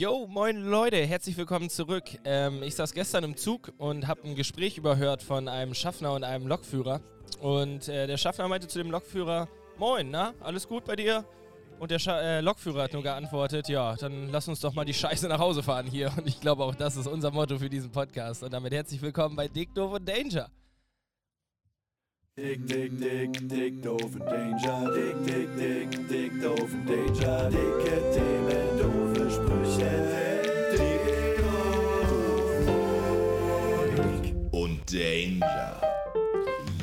Yo, moin Leute, herzlich willkommen zurück. Ähm, ich saß gestern im Zug und habe ein Gespräch überhört von einem Schaffner und einem Lokführer. Und äh, der Schaffner meinte zu dem Lokführer, moin, na, alles gut bei dir? Und der Scha äh, Lokführer hat nur geantwortet, ja, dann lass uns doch mal die Scheiße nach Hause fahren hier. Und ich glaube auch, das ist unser Motto für diesen Podcast. Und damit herzlich willkommen bei Dick, Doof und Danger. Dick, dick, dick, dick, doof und Danger. Dick, dick, dick, dick, doof und Danger. Dicke Themen, doof. Und Danger.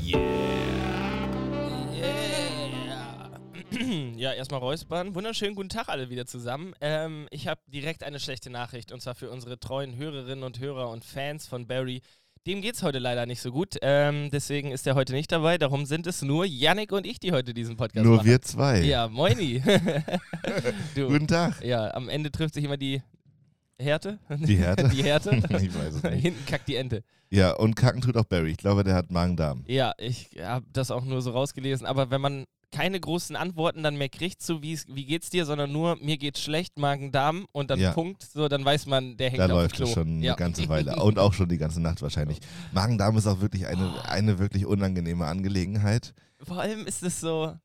Yeah. Yeah. Ja, erstmal räuspern. Wunderschönen guten Tag alle wieder zusammen. Ähm, ich habe direkt eine schlechte Nachricht und zwar für unsere treuen Hörerinnen und Hörer und Fans von Barry. Dem geht's heute leider nicht so gut. Ähm, deswegen ist er heute nicht dabei. Darum sind es nur Yannick und ich, die heute diesen Podcast Nur machen. wir zwei. Ja, moini. du, Guten Tag. ja, am Ende trifft sich immer die Härte. Die Härte? die Härte. ich weiß es nicht. Hinten kackt die Ente. Ja, und kacken tut auch Barry. Ich glaube, der hat Magen-Darm. Ja, ich habe das auch nur so rausgelesen. Aber wenn man keine großen Antworten dann mehr kriegt, so wie wie geht's dir, sondern nur mir geht's schlecht, Magen-Darm und dann Ja. Punkt, so dann weiß man, der hängt Da auf läuft Klo. es schon ja. eine ganze Weile. Und auch schon die ganze Nacht wahrscheinlich. Magen-Darm ist auch wirklich eine, eine wirklich unangenehme Angelegenheit. Vor allem ist es so,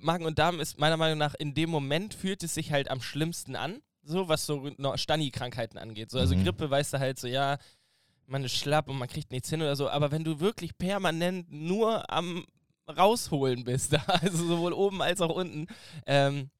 Magen und Darm ist meiner Meinung nach in dem Moment fühlt es sich halt am schlimmsten an, so was so Stani-Krankheiten angeht. So, also Mhm. Grippe weißt du halt so, ja, man ist schlapp und man kriegt nichts hin oder so, aber wenn du wirklich permanent nur am rausholen bist, also sowohl oben als auch unten, ähm,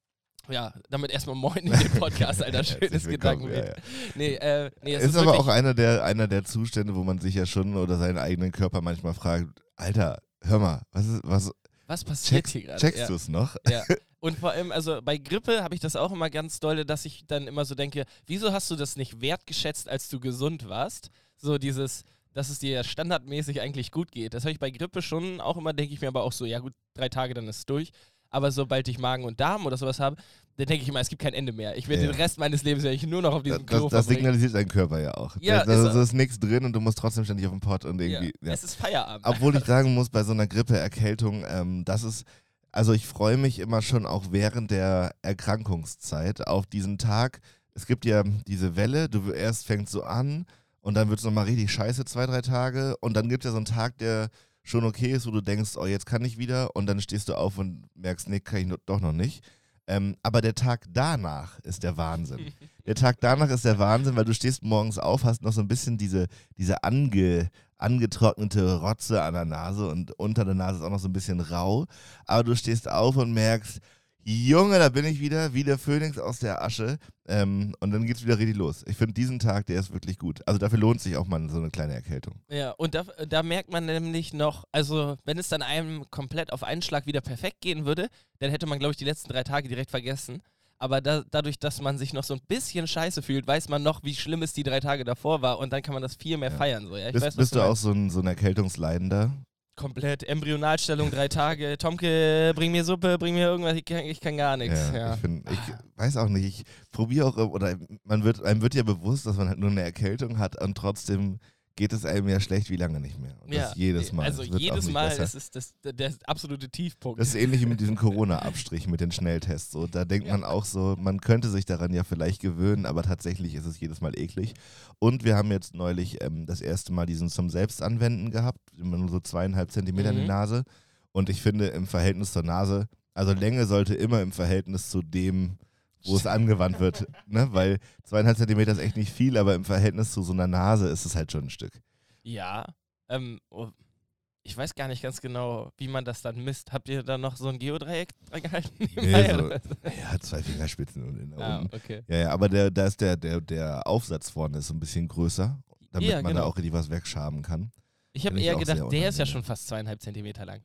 ja, damit erstmal moin in den Podcast, Alter, schönes Gedankenbild. ja, ja. Nee, äh, nee, es Ist, ist, aber auch einer der, einer der Zustände, wo man sich ja schon oder seinen eigenen Körper manchmal fragt, Alter, hör mal, was, ist, was was passiert checkst, hier gerade? checkst ja. du es noch? Ja. Und vor allem, also bei Grippe habe ich das auch immer ganz dolle, dass ich dann immer so denke, wieso hast du das nicht wertgeschätzt, als du gesund warst? So dieses, dass es dir standardmäßig eigentlich gut geht. Das habe ich bei Grippe schon auch immer, denke ich mir aber auch so, ja gut, drei Tage, dann ist es durch. Aber sobald ich Magen und Darm oder sowas habe, dann denke ich immer, es gibt kein Ende mehr. Ich werde Ja. den Rest meines Lebens werde ich nur noch auf Das, diesem Klo das, das signalisiert dein Körper ja auch. Ja, da, ist ist nichts drin und du musst trotzdem ständig auf den Pott und ja. irgendwie. Ja. Es ist Feierabend. Obwohl ich sagen muss, bei so einer Grippe-Erkältung, ähm, das ist, also ich freue mich immer schon auch während der Erkrankungszeit auf diesen Tag. Es gibt ja diese Welle, du erst fängst so an und dann wird es nochmal richtig scheiße, zwei, drei Tage. Und dann gibt es ja so einen Tag, der schon okay ist, wo du denkst, oh, jetzt kann ich wieder. Und dann stehst du auf und merkst, nee, kann ich doch noch nicht. Ähm, aber der Tag danach ist der Wahnsinn. Der Tag danach ist der Wahnsinn, weil du stehst morgens auf, hast noch so ein bisschen diese, diese ange, angetrocknete Rotze an der Nase und unter der Nase ist auch noch so ein bisschen rau. Aber du stehst auf und merkst, Junge, da bin ich wieder, wie der Phönix aus der Asche. Ähm, und dann geht's wieder richtig los. Ich finde diesen Tag, der ist wirklich gut. Also dafür lohnt sich auch mal so eine kleine Erkältung. Ja, und da, da merkt man nämlich noch, also wenn es dann einem komplett auf einen Schlag wieder perfekt gehen würde, dann hätte man, glaube ich, die letzten drei Tage direkt vergessen. Aber da, dadurch, dass man sich noch so ein bisschen scheiße fühlt, weiß man noch, wie schlimm es die drei Tage davor war und dann kann man das viel mehr Ja. feiern. So. Ja, ich Bist, weiß, bist du auch meinst. so ein, so ein Erkältungsleidender? Komplett Embryonalstellung, drei Tage. Tomke, bring mir Suppe, bring mir irgendwas, ich kann, ich kann gar nichts. Ja, Ja. Ich, find, ich weiß auch nicht, ich probiere auch, oder man wird, einem wird ja bewusst, dass man halt nur eine Erkältung hat und trotzdem geht es einem ja schlecht wie lange nicht mehr. Und Ja, das jedes Mal. Also jedes Mal besser. ist es das, der, absolute Tiefpunkt. Das ist ähnlich wie mit diesem Corona-Abstrich mit den Schnelltests. So. Da denkt man auch so, man könnte sich daran ja vielleicht gewöhnen, aber tatsächlich ist es jedes Mal eklig. Und wir haben jetzt neulich ähm, das erste Mal diesen zum Selbstanwenden gehabt, immer nur so zweieinhalb Zentimeter in die Mhm. Nase. Und ich finde im Verhältnis zur Nase, also Länge sollte immer im Verhältnis zu dem, wo es angewandt wird. Ne? Weil zweieinhalb Zentimeter ist echt nicht viel, aber im Verhältnis zu so einer Nase ist es halt schon ein Stück. Ja, ähm, oh, ich weiß gar nicht ganz genau, wie man das dann misst. Habt ihr da noch so ein Geodreieck dran gehalten? Nee, so, ja, zwei Fingerspitzen und in ah, unten. okay. Ja, ja, aber der, da ist der, der, der Aufsatz vorne ist so ein bisschen größer, damit Ja, man da genau. auch richtig was wegschaben kann. Ich habe eher gedacht, der ist ja schon fast zweieinhalb Zentimeter lang.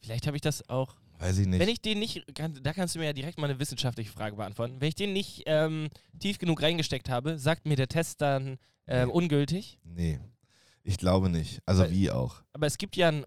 Vielleicht habe ich das auch. Weiß ich nicht. Wenn ich den nicht, kann, da kannst du mir ja direkt mal eine wissenschaftliche Frage beantworten. Wenn ich den nicht ähm, tief genug reingesteckt habe, sagt mir der Test dann ähm, Nee. ungültig. nee, ich glaube nicht. Also Weil- wie auch. Aber es gibt ja einen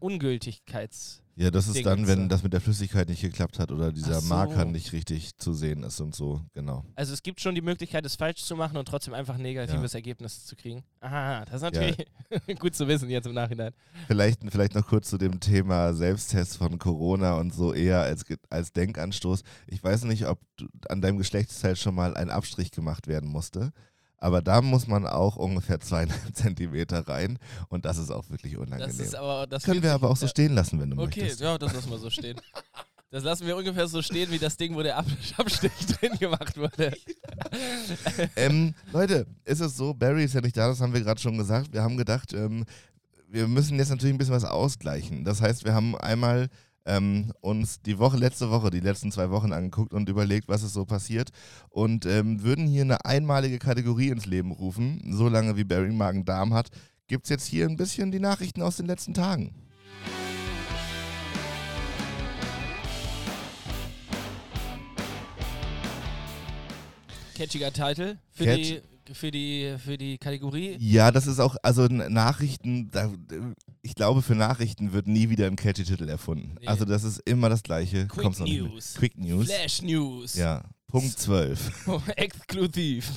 Ja, das ist dann, wenn das mit der Flüssigkeit nicht geklappt hat oder dieser so. Marker nicht richtig zu sehen ist und so, genau. Also es gibt schon die Möglichkeit, es falsch zu machen und trotzdem einfach ein negatives Ergebnis zu kriegen. Aha, das ist natürlich gut zu wissen jetzt im Nachhinein. Vielleicht, vielleicht noch kurz zu dem Thema Selbsttest von Corona und so eher als, als Denkanstoß. Ich weiß nicht, ob du, an deinem Geschlechtsteil schon mal ein Abstrich gemacht werden musste. Aber da muss man auch ungefähr zweieinhalb Zentimeter rein und das ist auch wirklich unangenehm. Das aber das Können wir aber auch so stehen lassen, wenn du Okay, möchtest. ja, das lassen wir so stehen. Das lassen wir ungefähr so stehen wie das Ding, wo der Ab Abstich drin gemacht wurde. ähm, Leute, ist es so, Barry ist ja nicht da, das haben wir gerade schon gesagt. Wir haben gedacht, ähm, wir müssen jetzt natürlich ein bisschen was ausgleichen. Das heißt, wir haben einmal ähm, uns die Woche, letzte Woche, die letzten zwei Wochen angeguckt und überlegt, was ist so passiert und ähm, würden hier eine einmalige Kategorie ins Leben rufen. So lange wie Barry Magen-Darm hat, gibt es jetzt hier ein bisschen die Nachrichten aus den letzten Tagen. Catchiger Titel für, Catch- die, für, die, für die Kategorie. Ja, das ist auch, also Nachrichten, da, ich glaube, für Nachrichten wird nie wieder ein catchy Titel erfunden. Nee. Also das ist immer das Gleiche. Quick nicht News. Quick News. Flash News. Ja, Punkt 12. Exklusiv.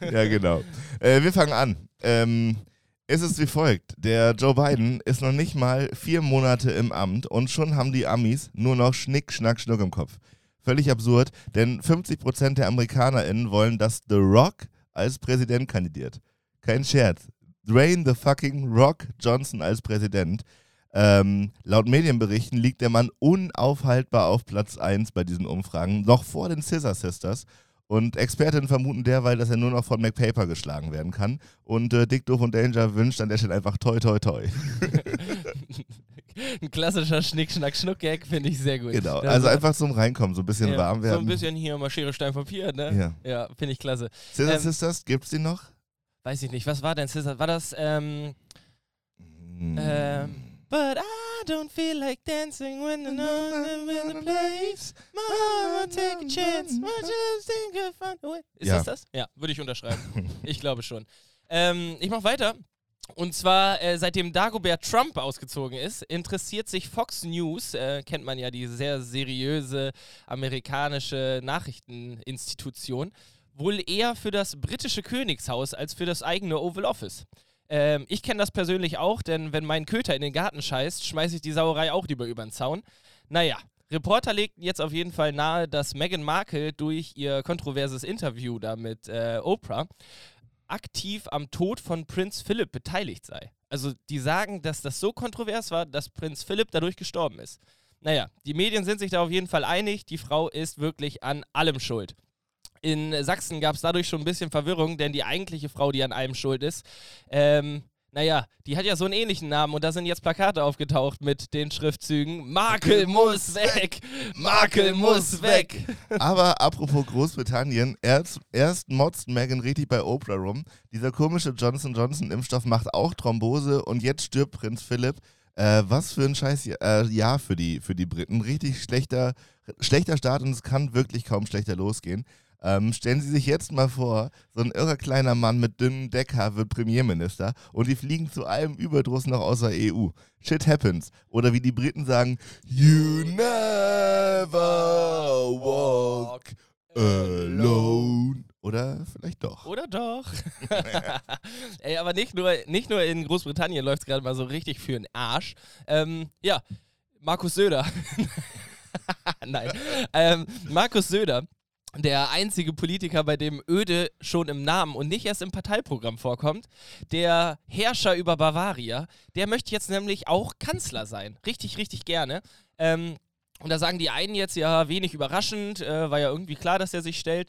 ja, genau. Äh, wir fangen an. Ähm, es ist wie folgt. Der Joe Biden ist noch nicht mal vier Monate im Amt und schon haben die Amis nur noch Schnick, Schnack, Schnuck im Kopf. Völlig absurd, denn 50% der AmerikanerInnen wollen, dass The Rock als Präsident kandidiert. Kein Scherz. Dwayne the fucking Rock Johnson als Präsident. Ähm, laut Medienberichten liegt der Mann unaufhaltbar auf Platz 1 bei diesen Umfragen, noch vor den Scissor Sisters. Und Expertinnen vermuten derweil, dass er nur noch von McPaper geschlagen werden kann. Und äh, Dick Doof und Danger wünscht an der Stelle einfach toi toi toi. Ein klassischer Schnick-Schnack-Schnuck-Gag finde ich sehr gut. genau. Also ist- einfach zum Reinkommen, so ein bisschen ja, warm werden. So ein bisschen hier mal Schere, Stein, Papier, ne? Ja. Ja, finde ich klasse. Scissor Ähm, Sisters, gibt's die noch? Weiß ich nicht, was war denn Scissor? War das, ähm, Hm. ähm, But I don't feel like dancing when I'm in the place. Mama, take a chance. What you think of fun away? Ist Ja. das das? Ja, würde ich unterschreiben. ich glaube schon. Ähm, ich mache weiter. Und zwar, äh, seitdem Dagobert Trump ausgezogen ist, interessiert sich Fox News, äh, kennt man ja die sehr seriöse amerikanische Nachrichteninstitution, wohl eher für das britische Königshaus als für das eigene Oval Office. Ähm, ich kenne das persönlich auch, denn wenn mein Köter in den Garten scheißt, schmeiße ich die Sauerei auch lieber über den Zaun. Naja, Reporter legten jetzt auf jeden Fall nahe, dass Meghan Markle durch ihr kontroverses Interview da mit äh, Oprah aktiv am Tod von Prinz Philipp beteiligt sei. Also die sagen, dass das so kontrovers war, dass Prinz Philipp dadurch gestorben ist. Naja, die Medien sind sich da auf jeden Fall einig, die Frau ist wirklich an allem schuld. In Sachsen gab es dadurch schon ein bisschen Verwirrung, denn die eigentliche Frau, die an allem schuld ist, ähm, naja, die hat ja so einen ähnlichen Namen und da sind jetzt Plakate aufgetaucht mit den Schriftzügen Markel muss weg! Markel muss weg! Aber apropos Großbritannien, erst, erst motzt Meghan richtig bei Oprah rum. Dieser komische Johnson Johnson Impfstoff macht auch Thrombose und jetzt stirbt Prinz Philipp. Äh, was für ein scheiß äh, Jahr für die, für die Briten. Richtig schlechter, schlechter Start und es kann wirklich kaum schlechter losgehen. Ähm, stellen Sie sich jetzt mal vor, so ein irrer kleiner Mann mit dünnem Deckhaar wird Premierminister und die fliegen zu allem Überdruss noch aus der EU. Shit happens. Oder wie die Briten sagen, You never walk alone. Oder vielleicht doch. Oder doch? Ey, aber nicht nur, nicht nur in Großbritannien läuft es gerade mal so richtig für den Arsch. Ähm, ja, Markus Söder. Nein. Ähm, Markus Söder, der einzige Politiker, bei dem Öde schon im Namen und nicht erst im Parteiprogramm vorkommt, der Herrscher über Bavaria, der möchte jetzt nämlich auch Kanzler sein. Richtig, richtig gerne. Ähm, und da sagen die einen jetzt ja wenig überraschend, äh, war ja irgendwie klar, dass er sich stellt.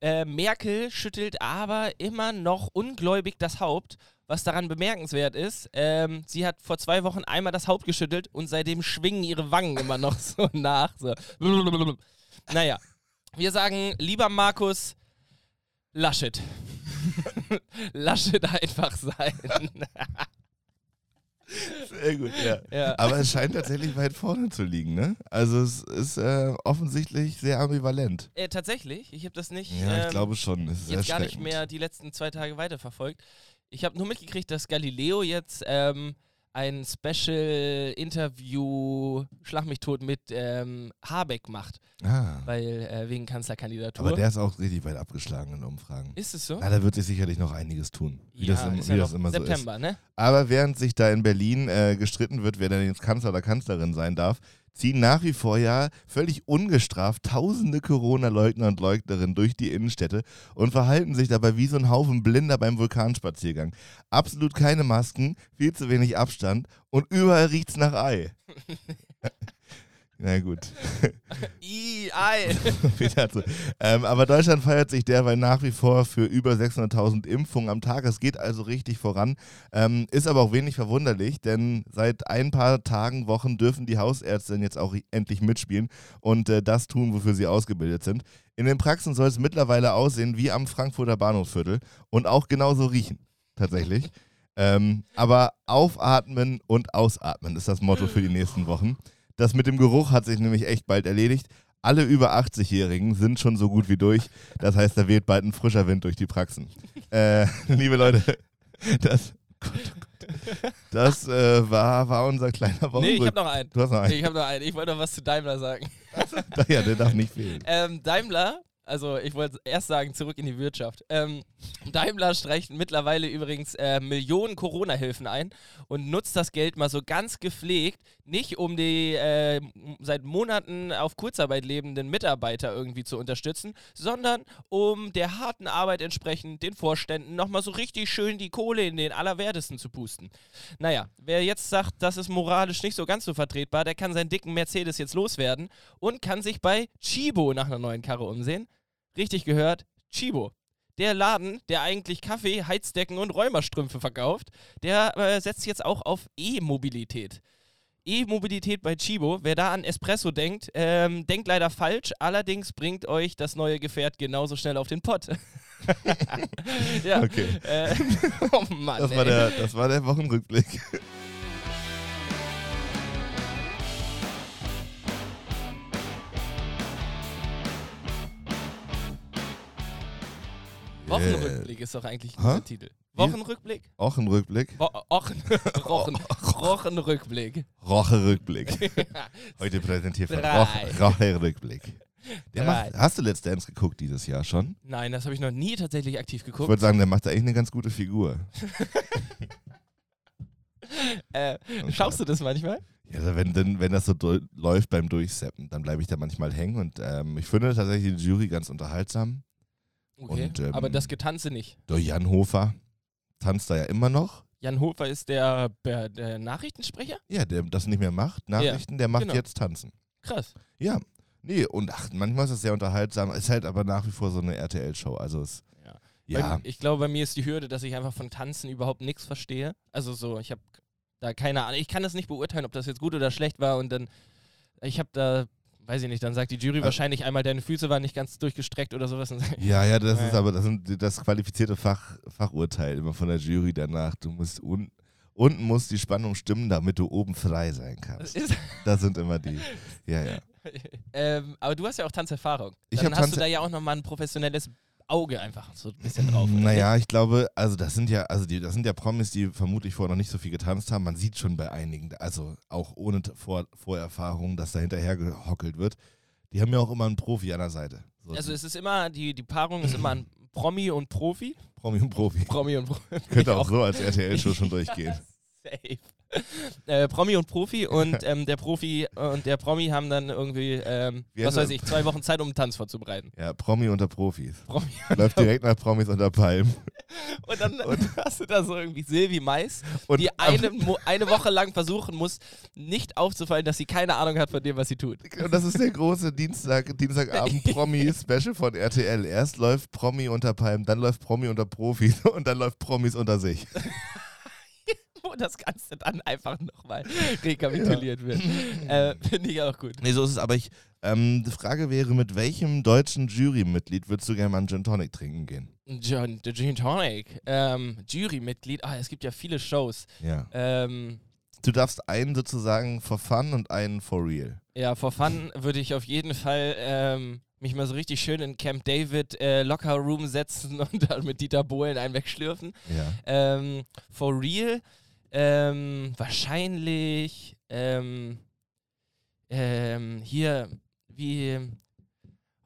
Äh, Merkel schüttelt aber immer noch ungläubig das Haupt. Was daran bemerkenswert ist, ähm, sie hat vor zwei Wochen einmal das Haupt geschüttelt und seitdem schwingen ihre Wangen immer noch so nach. So. Naja, wir sagen, lieber Markus, Laschet. Laschet einfach sein. Sehr gut, ja. ja. Aber es scheint tatsächlich weit vorne zu liegen, ne? Also es ist äh, offensichtlich sehr ambivalent. Äh, tatsächlich, ich habe das nicht. Ja, ich ähm, glaube schon. Es ist jetzt gar nicht mehr die letzten zwei Tage weiterverfolgt. Ich habe nur mitgekriegt, dass Galileo jetzt ähm, ein Special-Interview, schlag mich tot, mit ähm, Habeck macht, Ah. weil äh, wegen Kanzlerkandidatur. Aber der ist auch richtig weit abgeschlagen in Umfragen. ist es so? Na, da wird sich sicherlich noch einiges tun. Wie das, im, wie ja das immer so ist. September, ne? Aber während sich da in Berlin äh, gestritten wird, wer denn jetzt Kanzler oder Kanzlerin sein darf, ziehen nach wie vor ja völlig ungestraft tausende Corona-Leugner und Leugnerinnen durch die Innenstädte und verhalten sich dabei wie so ein Haufen Blinder beim Vulkanspaziergang. Absolut keine Masken, viel zu wenig Abstand und überall riecht's nach Ei. Na gut. I, ei. Ähm, aber Deutschland feiert sich derweil nach wie vor für über 600.000 Impfungen am Tag. Es geht also richtig voran. Ähm, ist aber auch wenig verwunderlich, denn seit ein paar Tagen, Wochen dürfen die Hausärztinnen jetzt auch endlich mitspielen und äh, das tun, wofür sie ausgebildet sind. In den Praxen soll es mittlerweile aussehen wie am Frankfurter Bahnhofsviertel und auch genauso riechen, tatsächlich. ähm, aber aufatmen und ausatmen ist das Motto für die nächsten Wochen. Das mit dem Geruch hat sich nämlich echt bald erledigt. Alle über 80-Jährigen sind schon so gut wie durch. Das heißt, da weht bald ein frischer Wind durch die Praxen. Äh, liebe Leute, das, das äh, war, war unser kleiner Nee, ich Wochenrück. habe noch einen. Du hast noch einen. Ich habe noch einen. Ich wollte noch was zu Daimler sagen. ja, der darf nicht fehlen. Ähm, Daimler, also ich wollte erst sagen, zurück in die Wirtschaft. Ähm, Daimler streicht mittlerweile übrigens äh, Millionen Corona-Hilfen ein und nutzt das Geld mal so ganz gepflegt, nicht um die äh, seit Monaten auf Kurzarbeit lebenden Mitarbeiter irgendwie zu unterstützen, sondern um der harten Arbeit entsprechend den Vorständen nochmal so richtig schön die Kohle in den Allerwertesten zu pusten. Naja, wer jetzt sagt, das ist moralisch nicht so ganz so vertretbar, der kann seinen dicken Mercedes jetzt loswerden und kann sich bei Chibo nach einer neuen Karre umsehen. Richtig gehört, Chibo. Der Laden, der eigentlich Kaffee, Heizdecken und Räumerstrümpfe verkauft, der äh, setzt jetzt auch auf E-Mobilität. E-Mobilität bei Chibo. Wer da an Espresso denkt, ähm, denkt leider falsch. Allerdings bringt euch das neue Gefährt genauso schnell auf den Pott. ja. Okay. Äh, oh Mann. Das ey. war, der, das war der Wochenrückblick. Wochenrückblick ist doch eigentlich Hä? der Titel. Wochenrückblick? Wochenrückblick. Wo Ochen, Rochen, Wochenrückblick. Roche-Rückblick. Heute präsentiert von Drei. Roche- Roche-Rückblick. Der macht, hast du Let's Dance geguckt dieses Jahr schon? Nein, das habe ich noch nie tatsächlich aktiv Ich geguckt. würde sagen, der macht da echt eine ganz gute Figur. Äh, schaust du das manchmal? Ja, also wenn, denn, wenn das so läuft beim Durchseppen, dann bleibe ich da manchmal hängen und ähm, ich finde tatsächlich die Jury ganz unterhaltsam. Okay. Und, ähm, aber das Getanze nicht. Der Jan Hofer tanzt da ja immer noch. Jan Hofer ist der, der, der Nachrichtensprecher? Ja, der das nicht mehr macht, Nachrichten, der macht genau. jetzt Tanzen. Krass. Ja, nee, und ach, manchmal ist es sehr unterhaltsam. Ist halt aber nach wie vor so eine RTL-Show. Also es, Ja. ja, ich glaube, bei mir ist die Hürde, dass ich einfach von Tanzen überhaupt nichts verstehe. Also so, ich habe da keine Ahnung. Ich kann das nicht beurteilen, ob das jetzt gut oder schlecht war. Und dann, ich habe da, weiß ich nicht, dann sagt die Jury Also- wahrscheinlich einmal, deine Füße waren nicht ganz durchgestreckt oder sowas. Ja, ja, das Ja. ist aber das, sind das qualifizierte Fach, Fachurteil immer von der Jury danach. Du musst un, unten muss die Spannung stimmen, damit du oben frei sein das kannst. ist, Das sind immer die. Ja, ja. ähm, aber du hast ja auch Tanzerfahrung. Ich Dann hab hast Tanz- du da ja auch nochmal ein professionelles Auge einfach so ein bisschen drauf. oder Naja, ich glaube, also das sind ja, also die, das sind ja Promis, die vermutlich vorher noch nicht so viel getanzt haben. Man sieht schon bei einigen, also auch ohne Vor Vorerfahrung, dass da hinterher gehockelt wird. Die haben ja auch immer einen Profi an der Seite. So? Also es ist immer, die, die Paarung ist immer ein Promi und Profi. Promi und Profi. Promi und Profi. Könnte auch so als RTL-Show schon durchgehen. Safe. Äh, Promi und Profi und ähm, der Profi und der Promi haben dann irgendwie, ähm, was weiß ich, zwei Wochen Zeit, um einen Tanz vorzubereiten. Ja, Promi unter Profis. Promi. Läuft direkt nach Promis unter Palmen. Und dann hast du da so irgendwie Silvi Mais, Und die eine, eine Woche lang versuchen muss, nicht aufzufallen, dass sie keine Ahnung hat von dem, was sie tut. Und das ist der große Dienstag, Dienstagabend Promi-Special von RTL. Erst läuft Promi unter Palmen, dann läuft Promi unter Profis und dann läuft Promis unter sich. Wo das Ganze dann einfach nochmal rekapituliert wird. Äh, Finde ich auch gut. Nee, so ist es. Aber ich, ähm, die Frage wäre, mit welchem deutschen Jurymitglied würdest du gerne mal einen Gin Tonic trinken gehen? John, der Gin Tonic, ähm, Jurymitglied, ah, es gibt ja viele Shows. Ja. Ähm, Du darfst einen sozusagen for fun und einen for real. Ja, for fun würde ich auf jeden Fall ähm, mich mal so richtig schön in Camp David äh, Locker Room setzen und dann mit Dieter Bohlen einen wegschlürfen. Ja. Ähm, for real Ähm, wahrscheinlich ähm, ähm, hier, wie.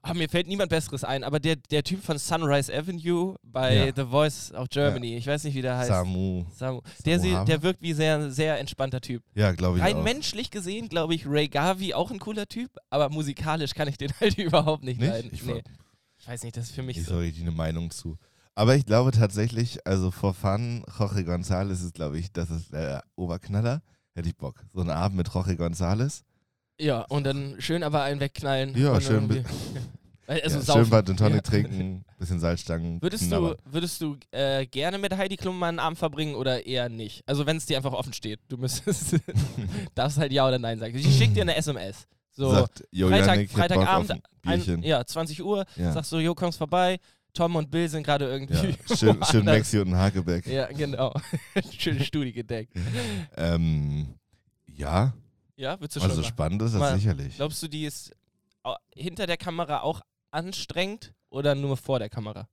Ah, mir fällt niemand Besseres ein, aber der, der Typ von Sunrise Avenue bei Ja. The Voice of Germany, ich weiß nicht, wie der heißt. Samu. Samu. Der, sie, Haber? der wirkt wie sehr, sehr entspannter Typ. Ja, glaube ich Rein auch. menschlich gesehen, glaube ich, Ray Garvey auch ein cooler Typ, aber musikalisch kann ich den halt überhaupt nicht, Nicht? leiden. Ich, nee. Ich weiß nicht, das ist für mich ich so. so richtig eine Meinung zu. Aber ich glaube tatsächlich, also for fun, Jorge González ist, glaube ich, das ist der Oberknaller. Hätte ich Bock. So ein Abend mit Jorge González. Ja, und dann schön aber einen wegknallen. Ja, und schön Also ja, schön Bad Tonic Ja. trinken, bisschen Salzstangen. Würdest du, würdest du äh, gerne mit Heidi Klum mal einen Abend verbringen oder eher nicht? Also wenn es dir einfach offen steht. Du müsstest, darfst halt ja oder nein sagen. Ich schicke dir eine SMS. So, Sagt, Freitag, Freitagabend, ein ja, 20 Uhr, Ja. sagst du, jo, kommst vorbei. Tom und Bill sind gerade irgendwie. Ja, schön, schön. Maxi und ein Hakebeck. Ja, genau. Schöne Studie gedeckt. Ähm, ja, Ja, würdest du schon also spannend ist das Mal- sicherlich. Glaubst du, die ist hinter der Kamera auch anstrengend oder nur vor der Kamera?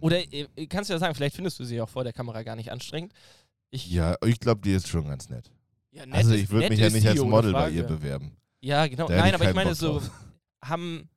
Oder äh, kannst du ja sagen, vielleicht findest du sie auch vor der Kamera gar nicht anstrengend. Ich, Ja, ich glaube, die ist schon ganz nett. ja, nett also ich würde mich ja nicht als Model bei ihr bewerben. Ja, genau. Da Nein, aber ich meine so, haben,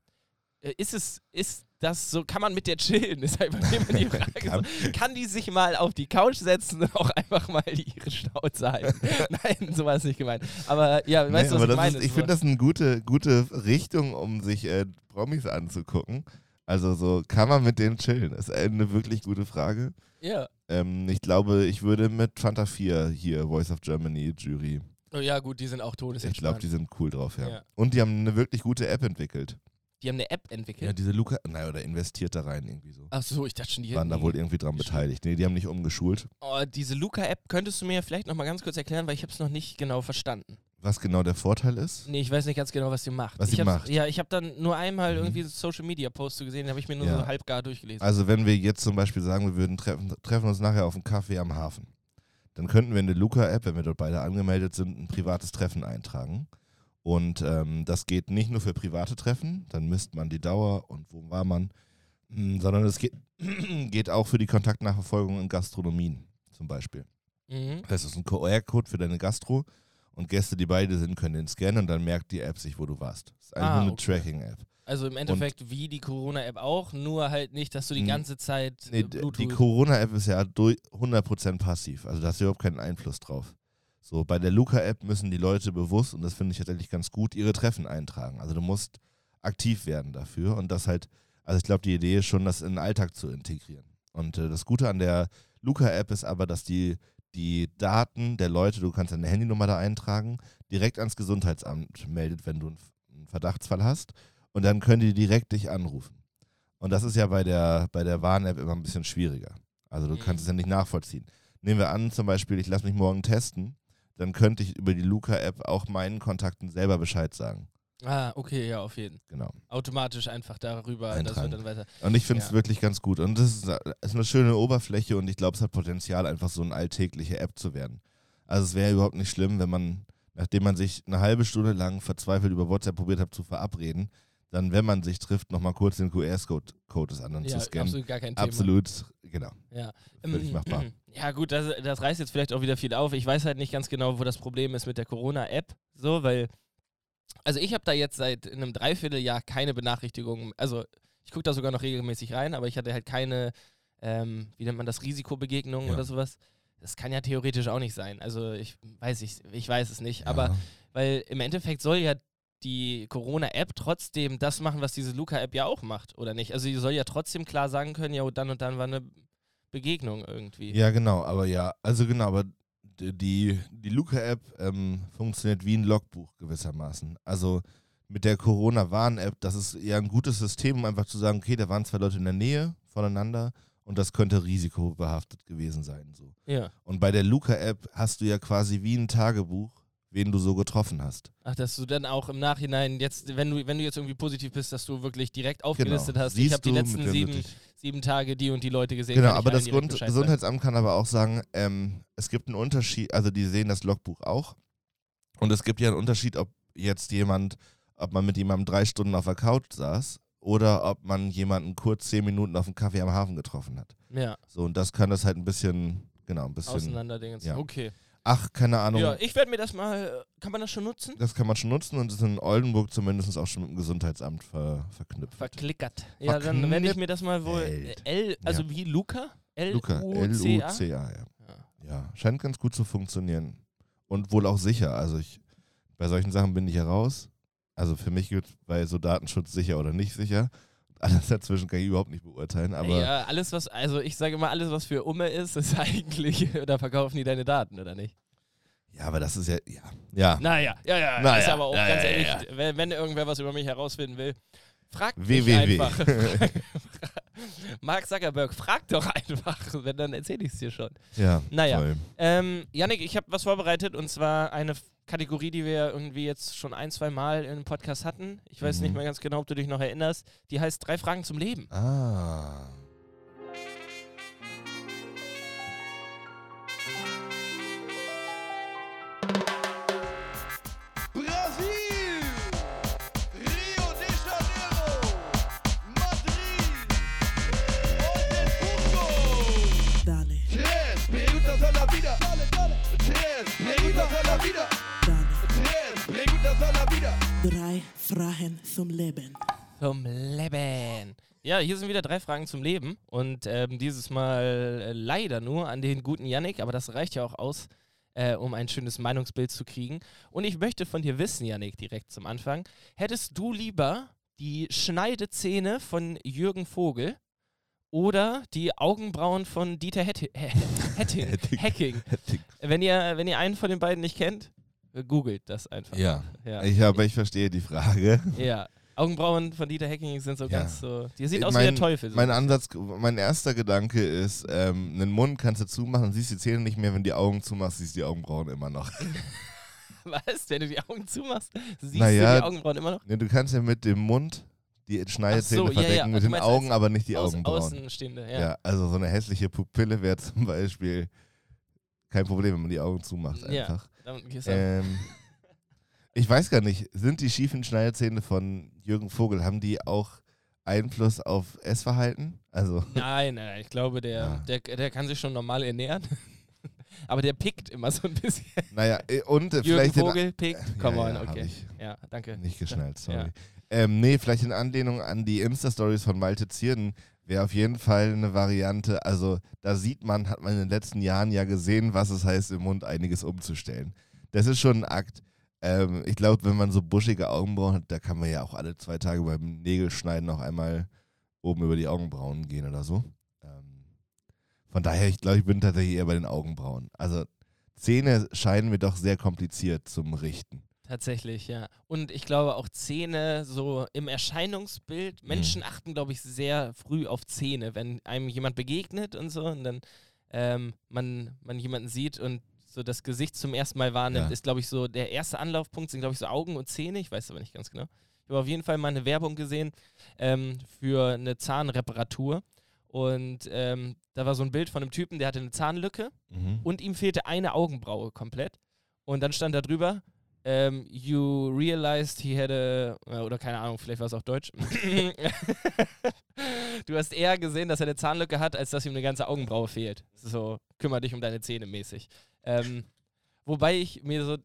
äh, ist es, ist das so, kann man mit der chillen? Ist einfach immer die Frage. Kann- so, kann die sich mal auf die Couch setzen und auch einfach mal ihre Schnauze halten? Nein, so war es nicht gemeint. Aber ja, Nee, weißt du, was ich das meine? ist, ich So- finde das eine gute, gute Richtung, um sich äh, Promis anzugucken. Also so, kann man mit denen chillen? Das ist eine wirklich gute Frage. ja. Ähm, ich glaube, ich würde mit Fanta 4 hier, Voice of Germany, Jury. Oh, ja, gut, die sind auch Ich glaube, todesentspannt. die sind cool drauf, ja. Ja. Und die haben eine wirklich gute App entwickelt. Die haben eine App Ja, entwickelt. diese Luca, naja, oder investiert da rein irgendwie so. Ach so, ich dachte schon, die Waren da wohl irgendwie dran beteiligt. Nee, die haben nicht umgeschult. Oh, diese Luca-App könntest du mir vielleicht noch mal ganz kurz erklären, weil ich habe es noch nicht genau verstanden. Was genau der Vorteil ist? Nee, ich weiß nicht ganz genau, was die macht. Was ich hab's- macht? Ja, ich habe dann nur einmal Mhm. irgendwie einen Social-Media-Post gesehen, den habe ich mir nur Ja. so halbgar durchgelesen. Also wenn wir jetzt zum Beispiel sagen, wir würden treffen, treffen uns nachher auf einen Kaffee am Hafen, dann könnten wir in der Luca-App, wenn wir dort beide angemeldet sind, ein privates Treffen eintragen. Und ähm, das geht nicht nur für private Treffen, dann misst man die Dauer und wo war man, mm, sondern es geht, geht auch für die Kontaktnachverfolgung in Gastronomien zum Beispiel. mhm. Das ist ein QR-Code für deine Gastro und Gäste, die beide sind, können den scannen und dann merkt die App sich, wo du warst. Das ist Ah, eine okay. Tracking-App. Also im Endeffekt wie die Corona-App auch, nur halt nicht, dass du die Mhm. ganze Zeit Nee, Bluetooth... die Corona-App ist ja durch 100% passiv. Also da hast du überhaupt keinen Einfluss drauf. So, bei der Luca-App müssen die Leute bewusst, und das finde ich tatsächlich ganz gut, ihre Treffen eintragen. Also du musst aktiv werden dafür und das halt, also ich glaube, die Idee ist schon, das in den Alltag zu integrieren. Und äh, das Gute an der Luca-App ist aber, dass die, die Daten der Leute, du kannst deine Handynummer da eintragen, direkt ans Gesundheitsamt meldet, wenn du einen, Verdachtsfall hast. Und dann können die direkt dich anrufen. Und das ist ja bei der, bei der Warn-App immer ein bisschen schwieriger. Also du Mhm. kannst es ja nicht nachvollziehen. Nehmen wir an, zum Beispiel, ich lasse mich morgen testen, dann könnte ich über die Luca-App auch meinen Kontakten selber Bescheid sagen. Ah, okay, ja, auf jeden. Genau. Automatisch einfach darüber, dass wir Eintragen. dann weiter... Und ich finde es Ja. wirklich ganz gut. Und das ist, ist eine schöne Oberfläche und ich glaube, es hat Potenzial, einfach so eine alltägliche App zu werden. Also es wäre überhaupt nicht schlimm, wenn man, nachdem man sich eine halbe Stunde lang verzweifelt über WhatsApp probiert hat zu verabreden, dann, wenn man sich trifft, nochmal kurz den QR-Code Code des anderen Ja, zu scannen. absolut gar kein Thema. Absolut, genau. Ja. Völlig Ähm, machbar. Ja, gut, das, das reißt jetzt vielleicht auch wieder viel auf. Ich weiß halt nicht ganz genau, wo das Problem ist mit der Corona-App. So, weil. Also, ich habe da jetzt seit einem Dreivierteljahr keine Benachrichtigungen. Also, ich gucke da sogar noch regelmäßig rein, aber ich hatte halt keine, ähm, wie nennt man das, Risikobegegnungen Ja. oder sowas. Das kann ja theoretisch auch nicht sein. Also, ich weiß, ich, ich weiß es nicht. Aber Ja. weil im Endeffekt soll ja die Corona-App trotzdem das machen, was diese Luca-App ja auch macht, oder nicht? Also, die soll ja trotzdem klar sagen können, ja, dann und dann war eine Begegnung irgendwie. Ja, genau, aber ja, also genau, aber die, die Luca-App ähm, funktioniert wie ein Logbuch gewissermaßen. Also mit der Corona-Warn-App, das ist eher ein gutes System, um einfach zu sagen, okay, da waren zwei Leute in der Nähe voneinander und das könnte risikobehaftet gewesen sein. So. Ja. Und bei der Luca-App hast du ja quasi wie ein Tagebuch, wen du so getroffen hast. Ach, dass du dann auch im Nachhinein jetzt, wenn du, wenn du jetzt irgendwie positiv bist, dass du wirklich direkt aufgelistet hast. ich Genau. Siehst habe die letzten sieben, sieben Tage die und die Leute gesehen. Genau, ich aber das Grund. Gesundheitsamt kann aber auch sagen, ähm, es gibt einen Unterschied, also die sehen das Logbuch auch. Und es gibt ja einen Unterschied, ob jetzt jemand, ob man mit jemandem drei Stunden auf der Couch saß oder ob man jemanden kurz zehn Minuten auf dem Kaffee am Hafen getroffen hat. Ja, So, und das kann das halt ein bisschen genau, ein bisschen. Auseinanderdingens. ja. Okay. Ach, keine Ahnung. Ja, ich werde mir das mal. äh, Kann man das schon nutzen? Das kann man schon nutzen und ist in Oldenburg zumindest auch schon mit dem Gesundheitsamt ver verknüpft. Verklickert. Ja, dann werde ich mir das mal wohl. Verknippelt. L, also Ja. wie Luca? L Luca, U C A. L-U-C-A, ja. Ja. Ja, scheint ganz gut zu funktionieren. Und wohl auch sicher. Also ich, bei solchen Sachen bin ich heraus. Also für mich gilt bei so Datenschutz sicher oder nicht sicher. Alles dazwischen kann ich überhaupt nicht beurteilen. Aber ja, alles was, also ich sage immer, alles was für Umme ist, ist eigentlich, da verkaufen die deine Daten, oder nicht? ja, aber das ist ja, ja, ja. Naja, ja, ja, Naja, ist aber auch ja, ganz ja, ehrlich, ja. Wenn, wenn irgendwer was über mich herausfinden will, fragt mich einfach. Mark Zuckerberg, frag doch einfach, wenn dann erzähle ich es dir schon. ja, Naja. toll. Ähm, Yannick, ich habe was vorbereitet und zwar eine Kategorie, die wir irgendwie jetzt schon ein, zwei Mal im Podcast hatten. Ich weiß Mhm. nicht mehr ganz genau, ob du dich noch erinnerst. Die heißt Drei Fragen zum Leben. Ah. Drei Fragen zum Leben. Zum Leben. Ja, hier sind wieder drei Fragen zum Leben und ähm, dieses Mal äh, leider nur an den guten Yannick, aber das reicht ja auch aus, äh, um ein schönes Meinungsbild zu kriegen. Und ich möchte von dir wissen, Yannick, direkt zum Anfang, hättest du lieber die Schneidezähne von Jürgen Vogel oder die Augenbrauen von Dieter Hetti- Hetting? Hetting. Hacking? Wenn ihr, wenn ihr einen von den beiden nicht kennt, googelt das einfach. Ja. Ja. Ich, aber ich verstehe die Frage. ja. Augenbrauen von Dieter Hacking sind so Ja. ganz so. Die sieht Ich aus mein- wie der Teufel. So. Mein Ansatz, mein erster Gedanke ist, ähm, einen Mund kannst du zumachen siehst die Zähne nicht mehr, wenn du die Augen zumachst, siehst du die Augenbrauen immer noch. Was? Wenn du die Augen zumachst, siehst Naja, du die Augenbrauen immer noch? Ne, du kannst ja mit dem Mund die Schneidezähne so, ja, ja, verdecken, du mit den Augen aber nicht die Aus, Augenbrauen. Außenstehende, ja. Ja. also so eine hässliche Pupille wäre zum Beispiel kein Problem, wenn man die Augen zumacht Ja. einfach. Ähm, ich weiß gar nicht, sind die schiefen Schneidezähne von Jürgen Vogel, haben die auch Einfluss auf Essverhalten? Also, Nein, nein, nein, ich glaube, der, Ja. der, der kann sich schon normal ernähren. Aber der pickt immer so ein bisschen. naja, äh, und äh, Jürgen vielleicht Vogel pickt. Come ja, on, ja, hab okay. Ja, danke. nicht geschnallt, sorry. Ja. Ähm, nee, vielleicht in Anlehnung an die Insta-Stories von Malte Zierden wäre auf jeden Fall eine Variante. Also da sieht man, hat man in den letzten Jahren ja gesehen, was es heißt, im Mund einiges umzustellen. Das ist schon ein Akt. Ähm, ich glaube, wenn man so buschige Augenbrauen hat, da kann man ja auch alle zwei Tage beim Nägelschneiden noch einmal oben über die Augenbrauen gehen oder so. Ähm, von daher, ich glaube, ich bin tatsächlich eher bei den Augenbrauen. Also Zähne scheinen mir doch sehr kompliziert zum Richten. Tatsächlich, ja. Und ich glaube auch Zähne, so im Erscheinungsbild, Mhm. Menschen achten, glaube ich, sehr früh auf Zähne, wenn einem jemand begegnet und so und dann ähm, man, man jemanden sieht und so das Gesicht zum ersten Mal wahrnimmt, Ja. ist, glaube ich, so der erste Anlaufpunkt, sind, glaube ich, so Augen und Zähne, ich weiß aber nicht ganz genau. Ich habe auf jeden Fall mal eine Werbung gesehen ähm, für eine Zahnreparatur und ähm, da war so ein Bild von einem Typen, der hatte eine Zahnlücke Mhm. und ihm fehlte eine Augenbraue komplett. Und dann stand da drüber, ähm, you realized he had a, äh, oder keine Ahnung, vielleicht war es auch Deutsch. du hast eher gesehen, dass er eine Zahnlücke hat, als dass ihm eine ganze Augenbraue fehlt. So, kümmere dich um deine Zähne mäßig. Ähm, wobei ich mir so,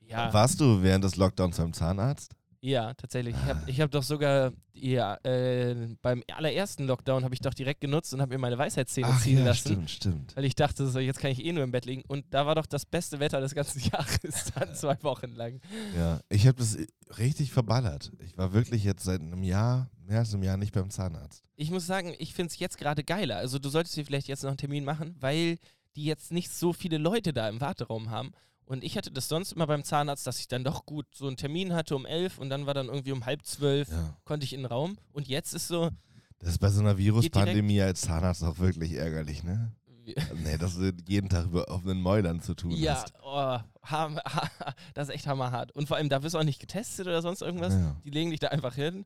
ja, Warst du während des Lockdowns beim Zahnarzt? Ja, tatsächlich. Ich habe ich hab doch sogar, ja, äh, beim allerersten Lockdown habe ich doch direkt genutzt und habe mir meine Weisheitszähne ziehen lassen. stimmt, stimmt. Weil ich dachte, so, jetzt kann ich eh nur im Bett liegen. Und da war doch das beste Wetter des ganzen Jahres, dann zwei Wochen lang. Ja, ich habe das richtig verballert. Ich war wirklich jetzt seit einem Jahr, mehr als einem Jahr nicht beim Zahnarzt. Ich muss sagen, ich finde es jetzt gerade geiler. Also du solltest dir vielleicht jetzt noch einen Termin machen, weil die jetzt nicht so viele Leute da im Warteraum haben. Und ich hatte das sonst immer beim Zahnarzt, dass ich dann doch gut so einen Termin hatte um elf und dann war dann irgendwie um halb zwölf, Ja. konnte ich in den Raum. Und jetzt ist so, Das ist bei so einer Viruspandemie als Zahnarzt auch wirklich ärgerlich, ne? Also, nee, dass du jeden Tag über offenen Mäulern zu tun ja, hast. oh, ham, das ist echt hammerhart. Und vor allem, da wirst du auch nicht getestet oder sonst irgendwas. Ja, Die legen dich da einfach hin,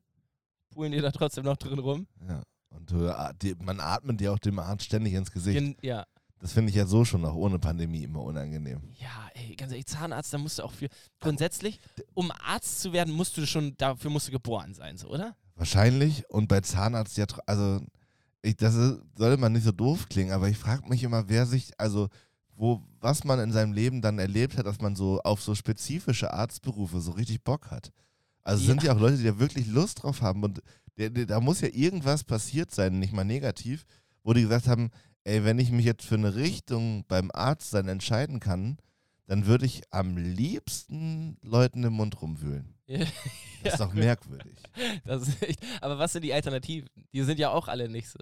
poolen dir da trotzdem noch drin rum. ja. Und du, a- die, man atmet dir auch dem Arzt ständig ins Gesicht. Gen ja, Das finde ich ja so schon auch ohne Pandemie immer unangenehm. Ja, ey, ganz ehrlich, Zahnarzt, da musst du auch für. Grundsätzlich, um Arzt zu werden, musst du schon, dafür musst du geboren sein, so, oder? Wahrscheinlich. Und bei Zahnarzt ja, also ich, das ist, soll man nicht so doof klingen, aber ich frage mich immer, wer sich, also wo, was man in seinem Leben dann erlebt hat, dass man so auf so spezifische Arztberufe so richtig Bock hat. Also es sind ja auch Leute, die da wirklich Lust drauf haben und der, der, da muss ja irgendwas passiert sein, nicht mal negativ, wo die gesagt haben, ey, wenn ich mich jetzt für eine Richtung beim Arzt dann entscheiden kann, dann würde ich am liebsten Leuten im Mund rumwühlen. Das ist doch merkwürdig. Das ist echt, aber was sind die Alternativen? Die sind ja auch alle nicht so.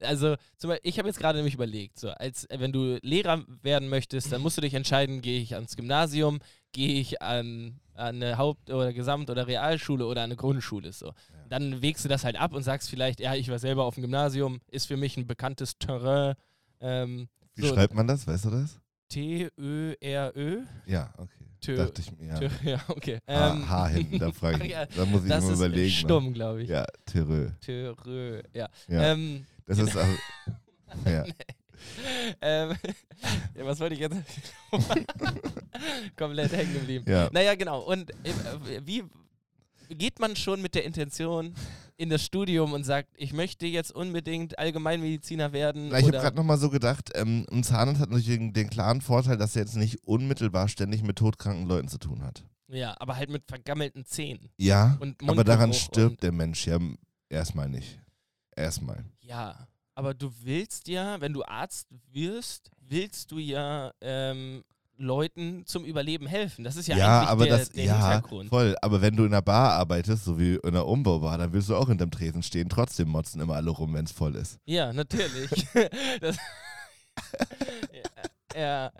Also, zum Beispiel, ich habe jetzt gerade nämlich überlegt, so, als wenn du Lehrer werden möchtest, dann musst du dich entscheiden, gehe ich ans Gymnasium, gehe ich an eine Haupt- oder Gesamt- oder Realschule oder an eine Grundschule. So. Dann wägst du das halt ab und sagst vielleicht, ja, ich war selber auf dem Gymnasium, ist für mich ein bekanntes Terrain. Ähm, Wie so, schreibt man das? Weißt du das? T-Ö-R-Ö. Ja, okay. Tö- Dachte ich mir. Ja. Tö- Ja, okay. H, Ähm, H hinten, da frage ich. ja, da muss ich das immer ist überlegen. ne? stumm, glaube ich. Ja, Terö. Terö, ja. Ja. Ähm, Das ist auch, ja. Ähm, ja, was wollte ich jetzt? Komplett hängen geblieben. Ja. Naja, genau. Und äh, wie geht man schon mit der Intention in das Studium und sagt, ich möchte jetzt unbedingt Allgemeinmediziner werden? Na, ich habe gerade nochmal so gedacht, ähm, ein Zahnarzt hat natürlich den, den klaren Vorteil, dass er jetzt nicht unmittelbar ständig mit todkranken Leuten zu tun hat. ja, aber halt mit vergammelten Zähnen. Ja, aber daran stirbt der Mensch ja erstmal nicht. Erstmal. Ja, aber du willst ja, wenn du Arzt wirst, willst du ja ähm, Leuten zum Überleben helfen. Das ist ja, Ja, eigentlich aber der, das, der ja, Hintergrund. voll. Aber wenn du in einer Bar arbeitest, so wie in einer Umbaubar, dann willst du auch hinterm Tresen stehen. Trotzdem motzen immer alle rum, wenn es voll ist. Ja, natürlich. das, ja, ja.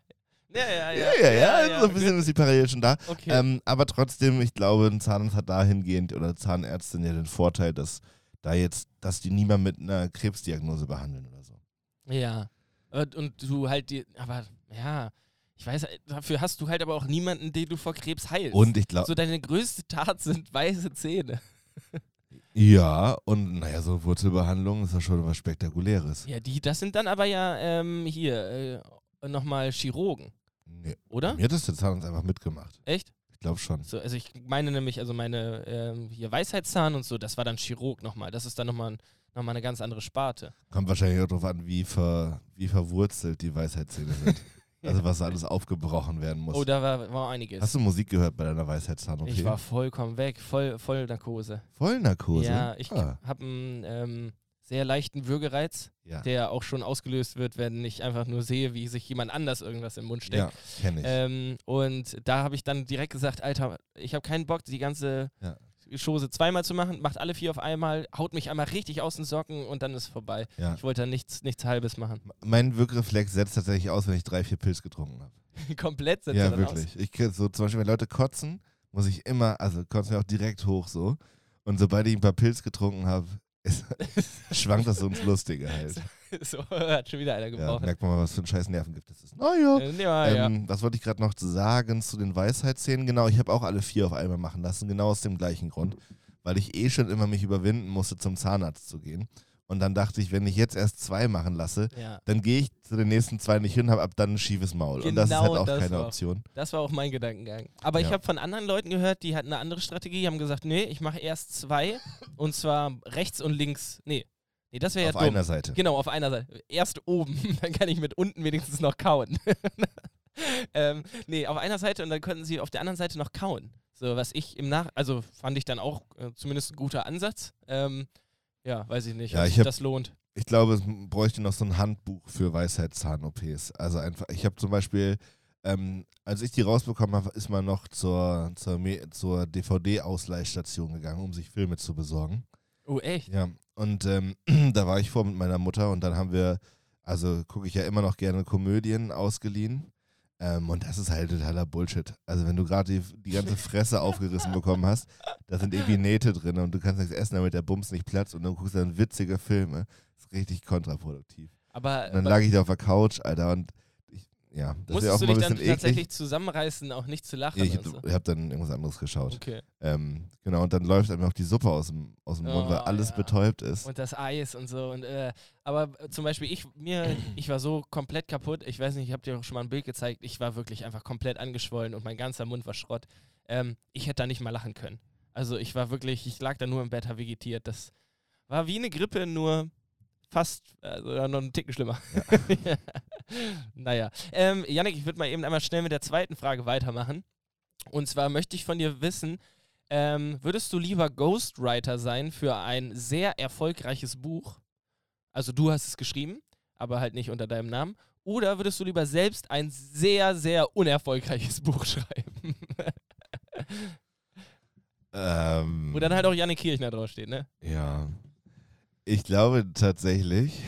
Ja, ja, ja. Ja, ja, ja, so ein bisschen ist die Parallel schon da. Okay. Ähm, aber trotzdem, ich glaube, ein Zahnarzt hat dahingehend oder Zahnärztin ja den Vorteil, dass da jetzt, dass die niemand mit einer Krebsdiagnose behandeln oder so. ja. Und, du halt die, aber ja, ich weiß, dafür hast du halt aber auch niemanden, den du vor Krebs heilst. Und ich glaube, so deine größte Tat sind weiße Zähne. ja, und naja, so Wurzelbehandlung ist ja schon was Spektakuläres. Ja, die, das sind dann aber ja ähm, hier äh, nochmal Chirurgen, Nee, oder? mir hat das der Zahnarzt einfach mitgemacht. Echt? Ich glaube schon. So, also ich meine nämlich, also meine ähm, hier Weisheitszahn und so, das war dann Chirurg nochmal. Das ist dann nochmal noch mal eine ganz andere Sparte. Kommt wahrscheinlich auch darauf an, wie, ver, wie verwurzelt die Weisheitszähne sind. Also was alles aufgebrochen werden muss. Oh, da war, war einiges. Hast du Musik gehört bei deiner Weisheitszahn-OP? Ich war vollkommen weg, voll, voll Narkose. Vollnarkose? Ja, ich ah, habe einen ähm, sehr leichten Würgereiz, ja. der auch schon ausgelöst wird, wenn ich einfach nur sehe, wie sich jemand anders irgendwas im Mund steckt. ja, kenne ich. Ähm, und da habe ich dann direkt gesagt, Alter, ich habe keinen Bock, die ganze Ja. Chose zweimal zu machen, macht alle vier auf einmal, haut mich einmal richtig aus den Socken und dann ist vorbei. ja. Ich wollte da nichts, nichts Halbes machen. Mein Wirkreflex setzt tatsächlich aus, wenn ich drei, vier Pilz getrunken habe. Komplett setzt Ja, wirklich. Ich krieg so, zum Beispiel, wenn Leute kotzen, muss ich immer, also kotzen wir auch direkt hoch so. Und sobald ich ein paar Pilz getrunken habe, schwankt das so ins Lustige halt. so, hat schon wieder einer Ja, gebrochen. merkt man mal, was für ein scheiß Nervengift das ist. Naja. Äh, ja, ja. Ähm, was wollte ich gerade noch sagen zu den Weisheitszähnen? Genau, ich habe auch alle vier auf einmal machen lassen, genau aus dem gleichen Grund. Weil ich eh schon immer mich überwinden musste, zum Zahnarzt zu gehen. Und dann dachte ich, wenn ich jetzt erst zwei machen lasse, ja. dann gehe ich zu den nächsten zwei nicht hin, habe ab dann ein schiefes Maul. Und das ist halt Genau auch das keine war- Option. Das war auch mein Gedankengang. Aber ich Ja. habe von anderen Leuten gehört, die hatten eine andere Strategie, die haben gesagt, nee, ich mache erst zwei und zwar rechts und links. Nee. Nee, das wäre ja auf dumm. einer Seite. Genau, auf einer Seite. Erst oben, dann kann ich mit unten wenigstens noch kauen. ähm, nee, auf einer Seite und dann könnten sie auf der anderen Seite noch kauen. So, was ich im Nach... Also fand ich dann auch äh, zumindest ein guter Ansatz. Ähm, ja, weiß ich nicht, Ja, ob ich sich das lohnt. Ich glaube, es bräuchte noch so ein Handbuch für Weisheitszahn-OPs. Also einfach, ich habe zum Beispiel, ähm, als ich die rausbekommen habe, ist man noch zur, zur, zur DVD-Ausleihstation gegangen, um sich Filme zu besorgen. Oh, echt? Ja, und ähm, da war ich vor mit meiner Mutter und dann haben wir, also gucke ich ja immer noch gerne Komödien ausgeliehen. Ähm, und das ist halt totaler Bullshit. Also wenn du gerade die, die ganze Fresse aufgerissen bekommen hast, da sind irgendwie Nähte drin und du kannst nichts essen, damit der Bums nicht platzt und dann guckst du dann witzige Filme. Das ist richtig kontraproduktiv. Aber, Und dann aber lag ich da auf der Couch, Alter, und ja, das musstest auch du dich dann bisschen tatsächlich eklig. zusammenreißen, auch nicht zu lachen? Ja, ich und so? habe hab dann irgendwas anderes geschaut. Okay. Ähm, genau, und dann läuft einem auch die Suppe aus dem, aus dem Mund, weil Oh, alles ja. betäubt ist. Und das Eis und so. Und, äh, aber äh, zum Beispiel, ich, mir, ich war so komplett kaputt. Ich weiß nicht, ich habe dir auch schon mal ein Bild gezeigt. Ich war wirklich einfach komplett angeschwollen und mein ganzer Mund war Schrott. Ähm, ich hätte da nicht mal lachen können. Also ich war wirklich, ich lag da nur im Bett, habe vegetiert. Das war wie eine Grippe, nur fast, also noch einen Ticken schlimmer. naja. Ähm, Yannick, ich würde mal eben einmal schnell mit der zweiten Frage weitermachen. Und zwar möchte ich von dir wissen, ähm, würdest du lieber Ghostwriter sein für ein sehr erfolgreiches Buch? Also du hast es geschrieben, aber halt nicht unter deinem Namen. Oder würdest du lieber selbst ein sehr, sehr unerfolgreiches Buch schreiben? Ähm, Wo dann halt auch Janne Kirchner draufsteht, ne? Ja. Ich glaube tatsächlich.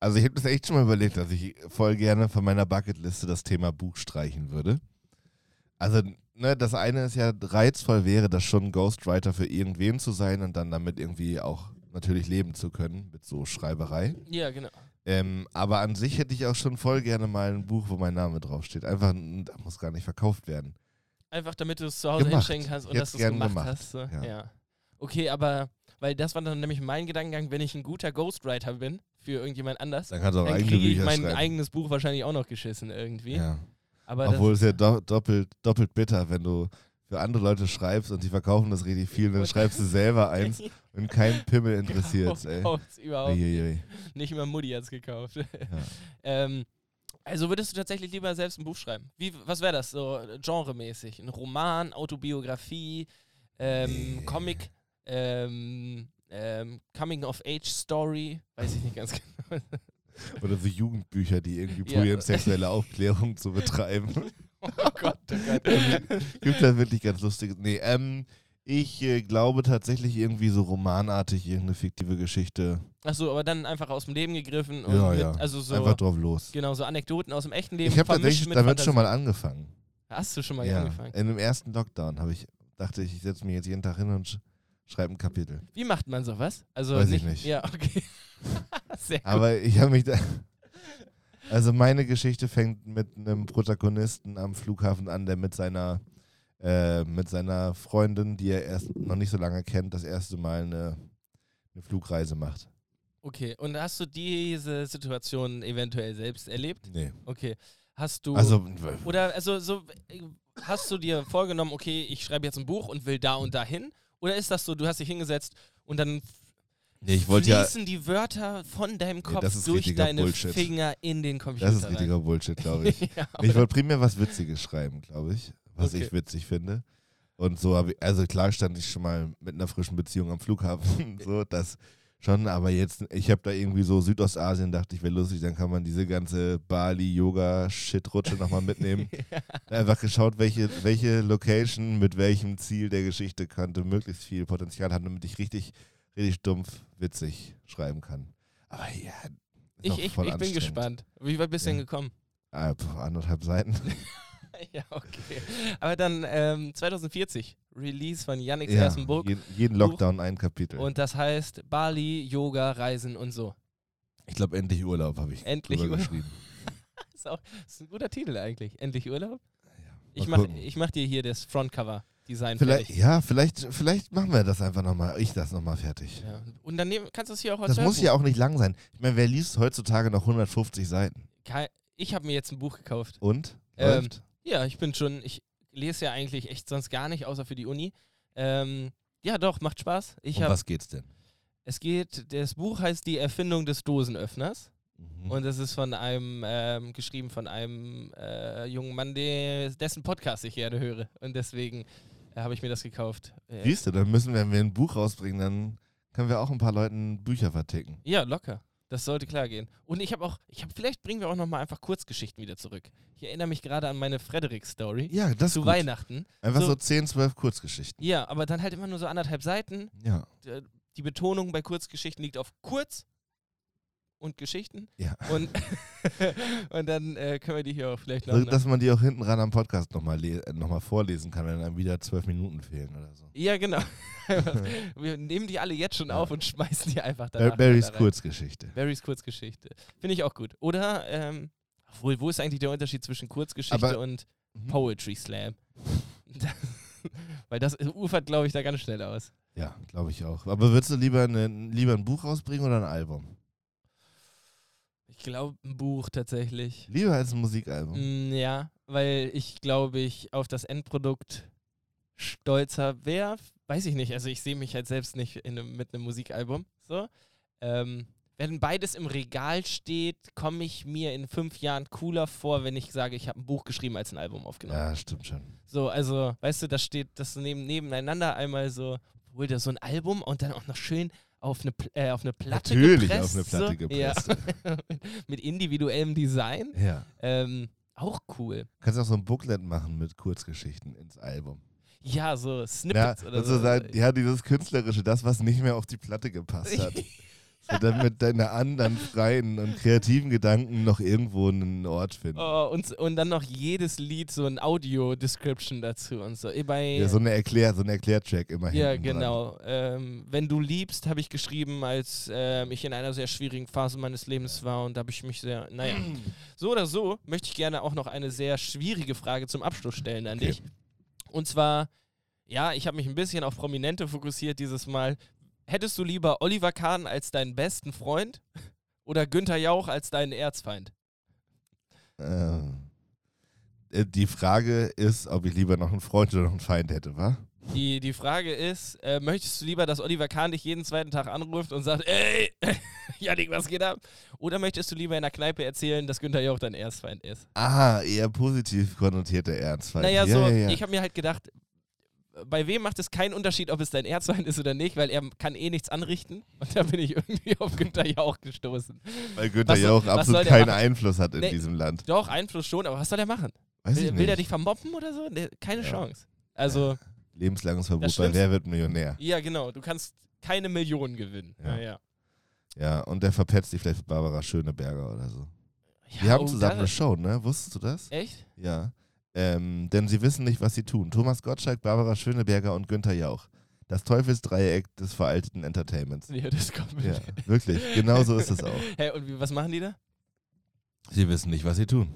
Also ich habe das echt schon mal überlegt, dass ich voll gerne von meiner Bucketliste das Thema Buch streichen würde. Also, ne, das eine ist ja reizvoll wäre, das schon Ghostwriter für irgendwen zu sein und dann damit irgendwie auch natürlich leben zu können mit so Schreiberei. Ja, genau. Ähm, aber an sich hätte ich auch schon voll gerne mal ein Buch, wo mein Name draufsteht. Einfach, da muss gar nicht verkauft werden. Einfach damit du es zu Hause Gemacht. hinschenken kannst und Jetzt dass du es gemacht, gemacht. hast. So. Ja. Ja. Okay, aber weil das war dann nämlich mein Gedankengang, wenn ich ein guter Ghostwriter bin für irgendjemand anders, Dann kannst du auch dann eigene kriege ich Bücher mein schreiben. eigenes Buch wahrscheinlich auch noch geschissen irgendwie. ja. Aber Obwohl es ja do doppelt, doppelt bitter, wenn du für andere Leute schreibst und die verkaufen das richtig viel dann schreibst du selber eins und kein Pimmel interessiert ey. Kauft's überhaupt nicht. Nicht mal Mutti hat's gekauft. Ja. ähm, also würdest du tatsächlich lieber selbst ein Buch schreiben? Wie, was wäre das so genremäßig? Ein Roman, Autobiografie, ähm, Nee. Comic, ähm, ähm, Coming-of-Age-Story? Weiß ich nicht ganz genau. Oder so Jugendbücher, die irgendwie Ja. probieren, sexuelle Aufklärung zu betreiben. oh Gott, oh Gott. Gibt da wirklich ganz lustige. Nee, ähm, ich äh, glaube tatsächlich irgendwie so romanartig irgendeine fiktive Geschichte. Achso, aber dann einfach aus dem Leben gegriffen und Ja, mit, ja. also so, Einfach drauf los. genau, so Anekdoten aus dem echten Leben Ich habe tatsächlich mit damit schon mal angefangen. Hast du schon mal ja. angefangen? In dem ersten Lockdown habe ich, dachte ich, ich setze mich jetzt jeden Tag hin und sch schreibe ein Kapitel. Wie macht man sowas? Also Weiß ich nicht. Ja, okay. Sehr gut. Aber ich habe mich da. Also meine Geschichte fängt mit einem Protagonisten am Flughafen an, der mit seiner äh, mit seiner Freundin, die er erst noch nicht so lange kennt, das erste Mal eine, eine Flugreise macht. Okay, und hast du diese Situation eventuell selbst erlebt? Nee. Okay. Hast du Also oder also so äh, hast du dir vorgenommen, okay, ich schreibe jetzt ein Buch und will da und dahin oder ist das so, du hast dich hingesetzt und dann nee, ich wollte ja. fließen die Wörter von deinem Kopf ist durch deine Bullshit. Finger in den Computer Das ist rein? richtiger Bullshit, glaube ich. ja, Nee, ich wollte primär was Witziges schreiben, glaube ich. Was Okay. ich witzig finde. Und so habe ich, also klar stand ich schon mal mit einer frischen Beziehung am Flughafen, so, das schon, aber jetzt, ich habe da irgendwie so Südostasien, dachte ich, wäre lustig, dann kann man diese ganze Bali-Yoga-Shit-Rutsche nochmal mitnehmen. Einfach geschaut, welche, welche Location mit welchem Ziel der Geschichte könnte möglichst viel Potenzial haben, damit ich richtig, richtig dumpf witzig schreiben kann. Aber ja, ich, ich, ich bin gespannt. Wie weit bist du denn Ja. gekommen? Ah, anderthalb Seiten. ja, okay. Aber dann ähm, 2040, Release von Yannicks Ja, ersten Buch. jeden, jeden Lockdown ein Kapitel. Und das heißt Bali, Yoga, Reisen und so. ich glaube, endlich Urlaub habe ich Endlich Urlaub. geschrieben. Das ist, auch, das ist ein guter Titel eigentlich. Endlich Urlaub. Ich mal mach, gucken. ich mach dir hier das Frontcover-Design Vielleicht, fertig. ja, vielleicht, vielleicht machen wir das einfach nochmal. Ich das nochmal fertig. Ja. Und dann nehm, kannst du es hier auch als Das muss Hörbuch- ja auch nicht lang sein. Ich meine, wer liest heutzutage noch 150 Seiten? Ich habe mir jetzt ein Buch gekauft. Und? Ähm? Ja, ich bin schon, ich lese ja eigentlich echt sonst gar nicht, außer für die Uni. Ähm, ja, doch, macht Spaß. Ich um hab, was geht's denn? es geht, das Buch heißt Die Erfindung des Dosenöffners. Mhm. Und es ist von einem, ähm, geschrieben von einem äh, jungen Mann, der, dessen Podcast ich gerne höre. Und deswegen äh, habe ich mir das gekauft. Äh, Siehst du, dann müssen wir, wenn wir ein Buch rausbringen, dann können wir auch ein paar Leuten Bücher verticken. ja, locker. Das sollte klar gehen. Und ich habe auch, ich habe, vielleicht bringen wir auch nochmal einfach Kurzgeschichten wieder zurück. Ich erinnere mich gerade an meine Frederik-Story Ja, das zu gut. Weihnachten. Einfach So- so 10, 12 Kurzgeschichten. Ja, aber dann halt immer nur so anderthalb Seiten. Ja. D- Die Betonung bei Kurzgeschichten liegt auf kurz und Geschichten. Ja. Und, und dann äh, können wir die hier auch vielleicht noch. So, dass man die auch hinten ran am Podcast nochmal äh, noch mal vorlesen kann, wenn einem wieder zwölf Minuten fehlen oder so. ja, genau. wir nehmen die alle jetzt schon Ja. auf und schmeißen die einfach da. Bar Barrys Kurzgeschichte. Barrys Kurzgeschichte. Finde ich auch gut. Oder, ähm, obwohl, wo ist eigentlich der Unterschied zwischen Kurzgeschichte Aber- und Mhm. Poetry Slam? Weil das ufert, glaube ich, da ganz schnell aus. Ja, glaube ich auch. Aber würdest du lieber, eine, lieber ein Buch rausbringen oder ein Album? Ich glaube, ein Buch tatsächlich. Lieber als ein Musikalbum. Mm, ja, weil ich glaube, ich auf das Endprodukt stolzer wäre. Weiß ich nicht. Also ich sehe mich halt selbst nicht in einem, mit einem Musikalbum. So. Ähm, wenn beides im Regal steht, komme ich mir in fünf Jahren cooler vor, wenn ich sage, ich habe ein Buch geschrieben als ein Album aufgenommen. Ja, stimmt schon. So, also, weißt du, da steht das neben, nebeneinander einmal so, hol dir so ein Album und dann auch noch schön auf eine, äh, auf eine Platte Natürlich gepresst. auf eine Platte so. gepresst. Ja. Mit individuellem Design. Ja. Ähm, auch cool. Kannst auch so ein Booklet machen mit Kurzgeschichten ins Album. Ja, so Ja, Snippets oder so. sozusagen, ja, dieses Künstlerische, das, was nicht mehr auf die Platte gepasst hat. so, damit deine anderen freien und kreativen Gedanken noch irgendwo einen Ort finden. Oh, und, und dann noch jedes Lied so ein Audio-Description dazu und so. Bei, Ja, so eine Erklär, so ein Erklärtrack immer Ja, genau. Ähm, wenn du liebst, habe ich geschrieben, als ähm, ich in einer sehr schwierigen Phase meines Lebens war und da habe ich mich sehr, naja. so oder so möchte ich gerne auch noch eine sehr schwierige Frage zum Abschluss stellen an Okay. dich. Und zwar, ja, ich habe mich ein bisschen auf Prominente fokussiert dieses Mal. Hättest du lieber Oliver Kahn als deinen besten Freund oder Günther Jauch als deinen Erzfeind? Ähm, äh, die Frage ist, ob ich lieber noch einen Freund oder noch einen Feind hätte, wa? Die, die Frage ist, äh, möchtest du lieber, dass Oliver Kahn dich jeden zweiten Tag anruft und sagt, ey, Janik, was geht ab? Oder möchtest du lieber in der Kneipe erzählen, dass Günther Jauch dein Erzfeind ist? Ah, eher positiv konnotierte Ernstfeind. naja, ja, so, ja, ja. ich habe mir halt gedacht, bei wem macht es keinen Unterschied, ob es dein Erzfeind ist oder nicht, weil er kann eh nichts anrichten. Und da bin ich irgendwie auf Günther Jauch gestoßen. Weil Günther was Jauch absolut keinen machen? Einfluss hat in Nee. diesem Land. Doch, Einfluss schon, aber was soll er machen? Weiß Will, will er dich vermoppen oder so? Nee, keine Ja. Chance. Also, Lebenslanges Das Verbot bei Schlimmste- Wer wird Millionär? ja, genau, du kannst keine Millionen gewinnen. Ja. Naja. Ja, und der verpetzt dich vielleicht mit Barbara Schöneberger oder so. Ja, Wir haben oh, zusammen eine Show, ne? Wusstest du das? Echt? Ja. Ähm, denn sie wissen nicht, was sie tun. Thomas Gottschalk, Barbara Schöneberger und Günther Jauch. Das Teufelsdreieck des veralteten Entertainments. Ja, das kommt Ja, wirklich. Genau so ist es auch. Hä, und wie, was machen die da? Sie wissen nicht, was sie tun.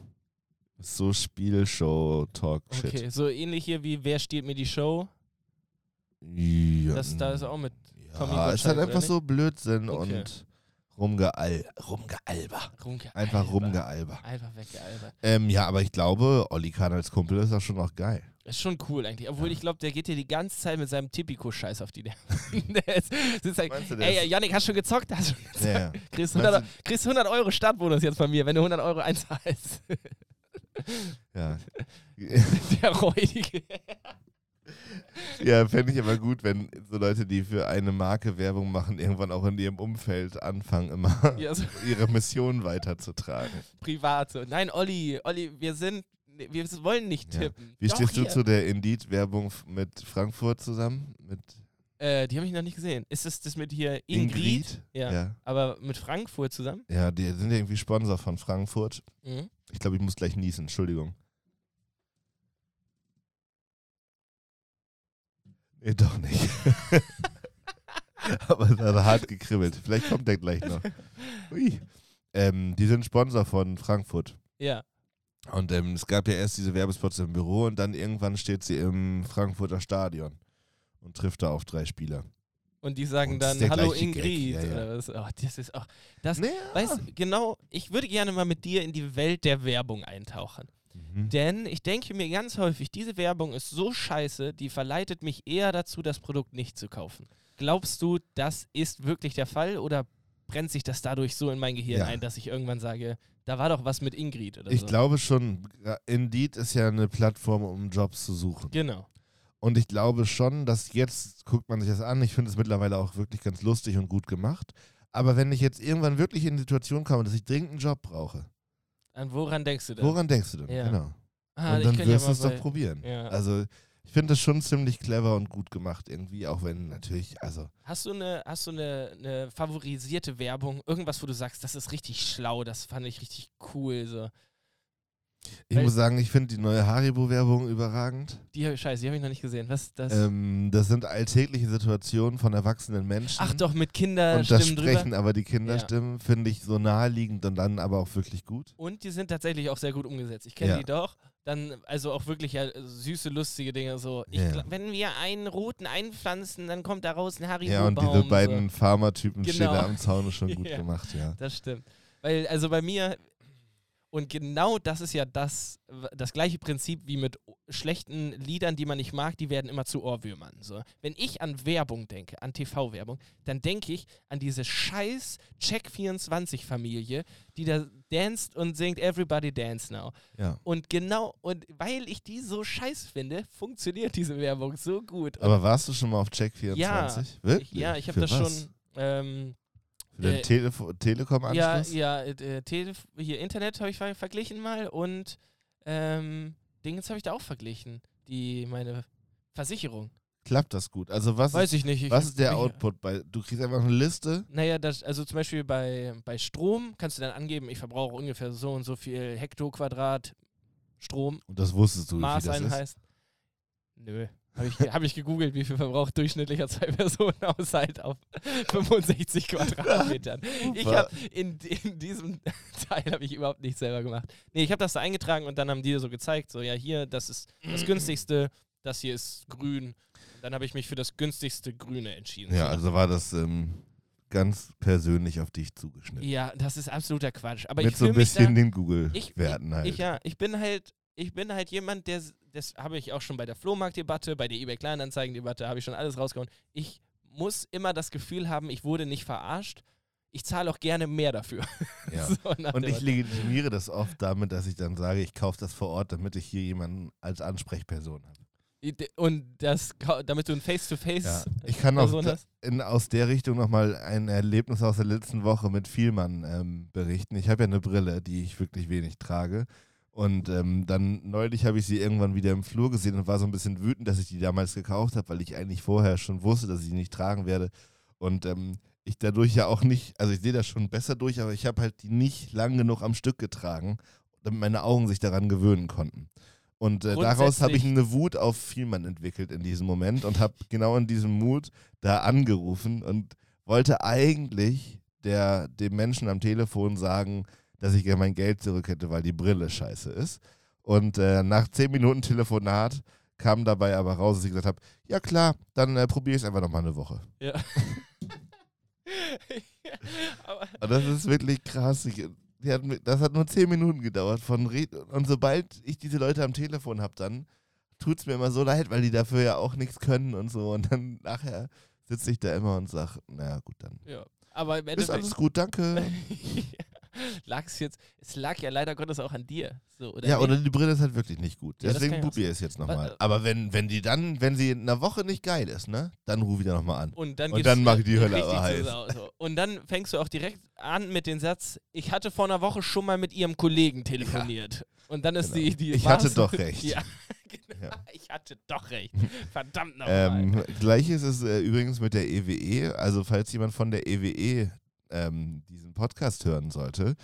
So Spielshow, Talk, Shit. Okay, so ähnlich hier wie Wer stiehlt mir die Show? Ja, Das, da ist auch mit. Tommy ja, ist halt Gottschalk, einfach so Blödsinn Okay. und rumgeal rumgealber. Rumgealber. Einfach rumgealber. Einfach weggealbert. Ähm, ja, aber ich glaube, Olli Kahn als Kumpel ist auch schon noch geil. Ist schon cool eigentlich. Obwohl ich glaube, der geht dir die ganze Zeit mit seinem Tipico-Scheiß auf die Nerven. halt, Meinst du, der ey, Janik, hast du schon gezockt? Hast du schon gezockt? Ja, ja. Kriegst, Meinst 100, kriegst 100 Euro Startbonus jetzt von mir, wenn du 100 Euro einzahlst. ja. der räudige. Ja, fände ich aber gut, wenn so Leute, die für eine Marke Werbung machen, irgendwann auch in ihrem Umfeld anfangen, immer Ja, so ihre Mission weiterzutragen. privat. So. Nein, Olli, Olli, wir sind. Wir wollen nicht Ja. tippen. Wie Doch, stehst du hier. zu der Indeed-Werbung mit Frankfurt zusammen? Mit Äh, die habe ich noch nicht gesehen. Ist das das mit hier Ingrid? Ja. Ja. Aber mit Frankfurt zusammen? Ja, die sind ja irgendwie Sponsor von Frankfurt. Mhm. Ich glaube, ich muss gleich niesen, Entschuldigung. Nee, doch nicht. Aber es hat hart gekribbelt. Vielleicht kommt der gleich noch. Ui. Ähm, die sind Sponsor von Frankfurt. Ja. Und ähm, es gab ja erst diese Werbespots im Büro und dann irgendwann steht sie im Frankfurter Stadion und trifft da auf drei Spieler. Und die sagen Und dann, hallo Ingrid. ja, ja. Oder was? Oh, das ist auch. Das, Naja. weißt genau, ich würde gerne mal mit dir in die Welt der Werbung eintauchen. Mhm. Denn ich denke mir ganz häufig, diese Werbung ist so scheiße, die verleitet mich eher dazu, das Produkt nicht zu kaufen. Glaubst du, das ist wirklich der Fall oder brennt sich das dadurch so in mein Gehirn Ja. ein, dass ich irgendwann sage, da war doch was mit Ingrid oder Ich so? glaube schon, Indeed ist ja eine Plattform, um Jobs zu suchen. Genau. Und ich glaube schon, dass jetzt guckt man sich das an. Ich finde es mittlerweile auch wirklich ganz lustig und gut gemacht. Aber wenn ich jetzt irgendwann wirklich in die Situation komme, dass ich dringend einen Job brauche, An woran denkst du denn? woran denkst du denn? Ja. Genau. Ah, und dann wirst du es doch probieren. Ja. Also ich finde das schon ziemlich clever und gut gemacht irgendwie, auch wenn natürlich, also Hast du eine, hast du eine, eine favorisierte Werbung? Irgendwas, wo du sagst, das ist richtig schlau, das fand ich richtig cool. So. Ich Weil- muss sagen, ich finde die neue Haribo-Werbung überragend. Die, scheiße, die habe ich noch nicht gesehen. Was das? Ähm, das sind alltägliche Situationen von erwachsenen Menschen. Ach doch, mit Und das Kinderstimmen drüber. Sprechen aber die Kinderstimmen finde ich so naheliegend und dann aber auch wirklich gut. Und die sind tatsächlich auch sehr gut umgesetzt. Ich kenne Ja. die doch. Dann, also auch wirklich ja, süße, lustige Dinge. So, Ja. wenn wir einen roten einpflanzen, dann kommt daraus ein haribo Ja, und diese beiden Pharmatypen Genau. stehen da am Zaun ist schon gut Ja. gemacht, ja. Das stimmt. Weil, also bei mir, Und genau das ist ja das, das gleiche Prinzip wie mit schlechten Liedern, die man nicht mag, die werden immer zu Ohrwürmern. So. Wenn ich an Werbung denke, an TV-Werbung, dann denke ich an diese scheiß Check24-Familie, die da danst und singt Everybody Dance Now. Ja. Und genau, und weil ich die so scheiß finde, funktioniert diese Werbung so gut. Und Aber warst du schon mal auf Check24? Ja, Wirklich? ich, ja, ich habe das was? schon. Ähm, den äh, Telefo ja, Telekom-Anschluss? ja, äh, Telef hier Internet habe ich ver verglichen mal und ähm, Dingens habe ich da auch verglichen. Die, meine Versicherung. Klappt das gut? Also was, Weiß ist, ich nicht. Ich was ist der Output? Bei, du kriegst einfach eine Liste? Naja, das, also zum Beispiel bei, bei Strom kannst du dann angeben, ich verbrauche ungefähr so und so viel Hektoquadrat Strom. Und das wusstest du, wie viel das ist? Maßeinheit. Nö. Habe ich, hab ich gegoogelt, wie viel verbraucht durchschnittlicher Zwei-Personen-Haushalt auf 65 Quadratmetern. Ich habe in, in diesem Teil habe ich überhaupt nichts selber gemacht. Nee, ich habe das da eingetragen und dann haben die so gezeigt, so ja hier, das ist das günstigste, das hier ist grün. Und dann habe ich mich für das günstigste Grüne entschieden. Ja, So also war das ähm, ganz persönlich auf dich zugeschnitten. ja, das ist absoluter Quatsch. Aber Mit ich so ein fühle mich da, bisschen den ich, Google-Werten halt. Ich, ja, ich bin halt, ich bin halt jemand, der, das habe ich auch schon bei der Flohmarktdebatte, bei der eBay Kleinanzeigen-Debatte, habe ich schon alles rausgehauen. Ich muss immer das Gefühl haben, ich wurde nicht verarscht. Ich zahle auch gerne mehr dafür. Ja. So Und ich legitimiere das oft damit, dass ich dann sage, ich kaufe das vor Ort, damit ich hier jemanden als Ansprechperson habe. Und das, damit du ein Face-to-Face Ja. Ich kann auch da- in, aus der Richtung nochmal ein Erlebnis aus der letzten Woche mit Vielmann ähm, berichten. Ich habe ja eine Brille, die ich wirklich wenig trage. Und ähm, dann neulich habe ich sie irgendwann wieder im Flur gesehen und war so ein bisschen wütend, dass ich die damals gekauft habe, weil ich eigentlich vorher schon wusste, dass ich sie nicht tragen werde. Und ähm, ich dadurch ja auch nicht, also ich sehe das schon besser durch, aber ich habe halt die nicht lang genug am Stück getragen, damit meine Augen sich daran gewöhnen konnten. Und äh, daraus habe ich eine Wut auf Vielmann entwickelt in diesem Moment und habe genau in diesem Mut da angerufen und wollte eigentlich der, dem Menschen am Telefon sagen, dass ich gerne mein Geld zurück hätte, weil die Brille scheiße ist. Und äh, nach zehn Minuten Telefonat kam dabei aber raus, dass ich gesagt habe, ja klar, dann äh, probiere ich es einfach nochmal eine Woche. Ja. Aber Und das ist wirklich krass. Ich, hat, das hat nur zehn Minuten gedauert. Von Red und sobald ich diese Leute am Telefon habe, dann tut es mir immer so leid, weil die dafür ja auch nichts können und so. Und dann nachher sitze ich da immer und sage, naja gut, dann ja. Aber im ist Endeffekt alles gut, danke. lag es jetzt, es lag ja leider Gottes auch an dir. So, oder ja, oder die Brille ist halt wirklich nicht gut. Ja, Deswegen ja probiere ich es jetzt nochmal. Aber wenn, wenn die dann, wenn sie in einer Woche nicht geil ist, ne, dann rufe ich da nochmal an. Und dann, Und dann mach ich die Hölle aber heiß. So. Und dann fängst du auch direkt an mit dem Satz, ich hatte vor einer Woche schon mal mit ihrem Kollegen telefoniert. Und dann ist Genau. die, die Ich hatte doch recht. Ja, genau. Ja. Ich hatte doch recht. Verdammt nochmal. Ähm, Gleiches ist äh, übrigens mit der EWE. Also falls jemand von der EWE ähm, diesen Podcast hören sollte,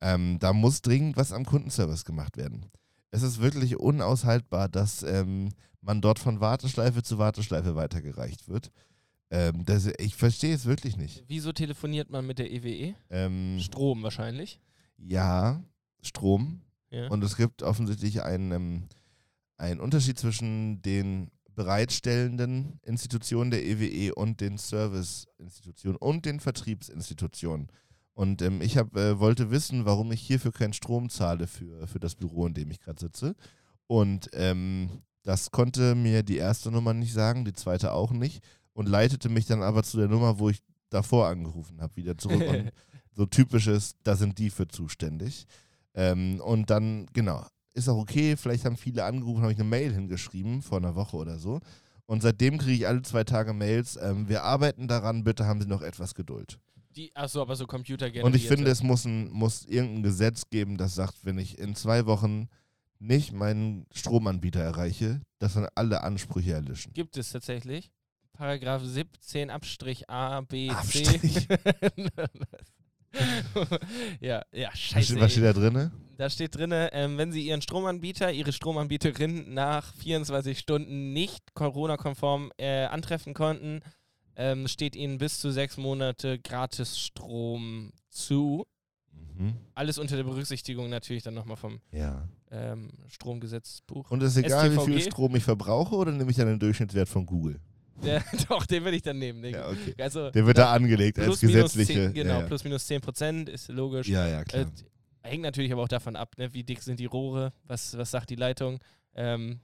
ähm, da muss dringend was am Kundenservice gemacht werden. Es ist wirklich unaushaltbar, dass ähm, man dort von Warteschleife zu Warteschleife weitergereicht wird. Ähm, das, ich verstehe es wirklich nicht. Wieso telefoniert man mit der EWE? Ähm, Strom wahrscheinlich. ja, Strom. Ja. Und es gibt offensichtlich einen, ähm, einen Unterschied zwischen den bereitstellenden Institutionen der EWE und den Serviceinstitutionen und den Vertriebsinstitutionen. Und ähm, ich hab, äh, wollte wissen, warum ich hierfür keinen Strom zahle für, für das Büro, in dem ich gerade sitze. Und ähm, das konnte mir die erste Nummer nicht sagen, die zweite auch nicht. Und leitete mich dann aber zu der Nummer, wo ich davor angerufen habe, wieder zurück. und so typisches, da sind die für zuständig. Ähm, und dann, genau, ist auch okay, vielleicht haben viele angerufen, habe ich eine Mail hingeschrieben, vor einer Woche oder so. Und seitdem kriege ich alle zwei Tage Mails, ähm, wir arbeiten daran, bitte haben Sie noch etwas Geduld. Die, achso, aber so Computer Und ich finde, es muss, ein, muss irgendein Gesetz geben, das sagt, wenn ich in zwei Wochen nicht meinen Stromanbieter erreiche, dass dann alle Ansprüche erlischen. Gibt es tatsächlich. Paragraph 17 Abstrich A, B, Abstrich. Ja, ja, scheiße. was steht da drin? Da steht drin, ähm, wenn Sie Ihren Stromanbieter, Ihre Stromanbieterin nach 24 Stunden nicht Corona-konform äh, antreffen konnten, ähm, steht Ihnen bis zu sechs Monate gratis Strom zu. Mhm. Alles unter der Berücksichtigung natürlich dann nochmal vom Ja. ähm, Stromgesetzbuch. Und ist egal, wie viel StVG? Strom ich verbrauche, oder nehme ich dann den Durchschnittswert von Google? Der, doch, den würde ich dann nehmen. Den, Ja, okay. Also, Der wird da angelegt als gesetzliche. 10, genau, ja, ja. plus minus 10 Prozent ist logisch. ja, ja, Äh, klar. hängt natürlich aber auch davon ab, ne? wie dick sind die Rohre, was, was sagt die Leitung. Ähm,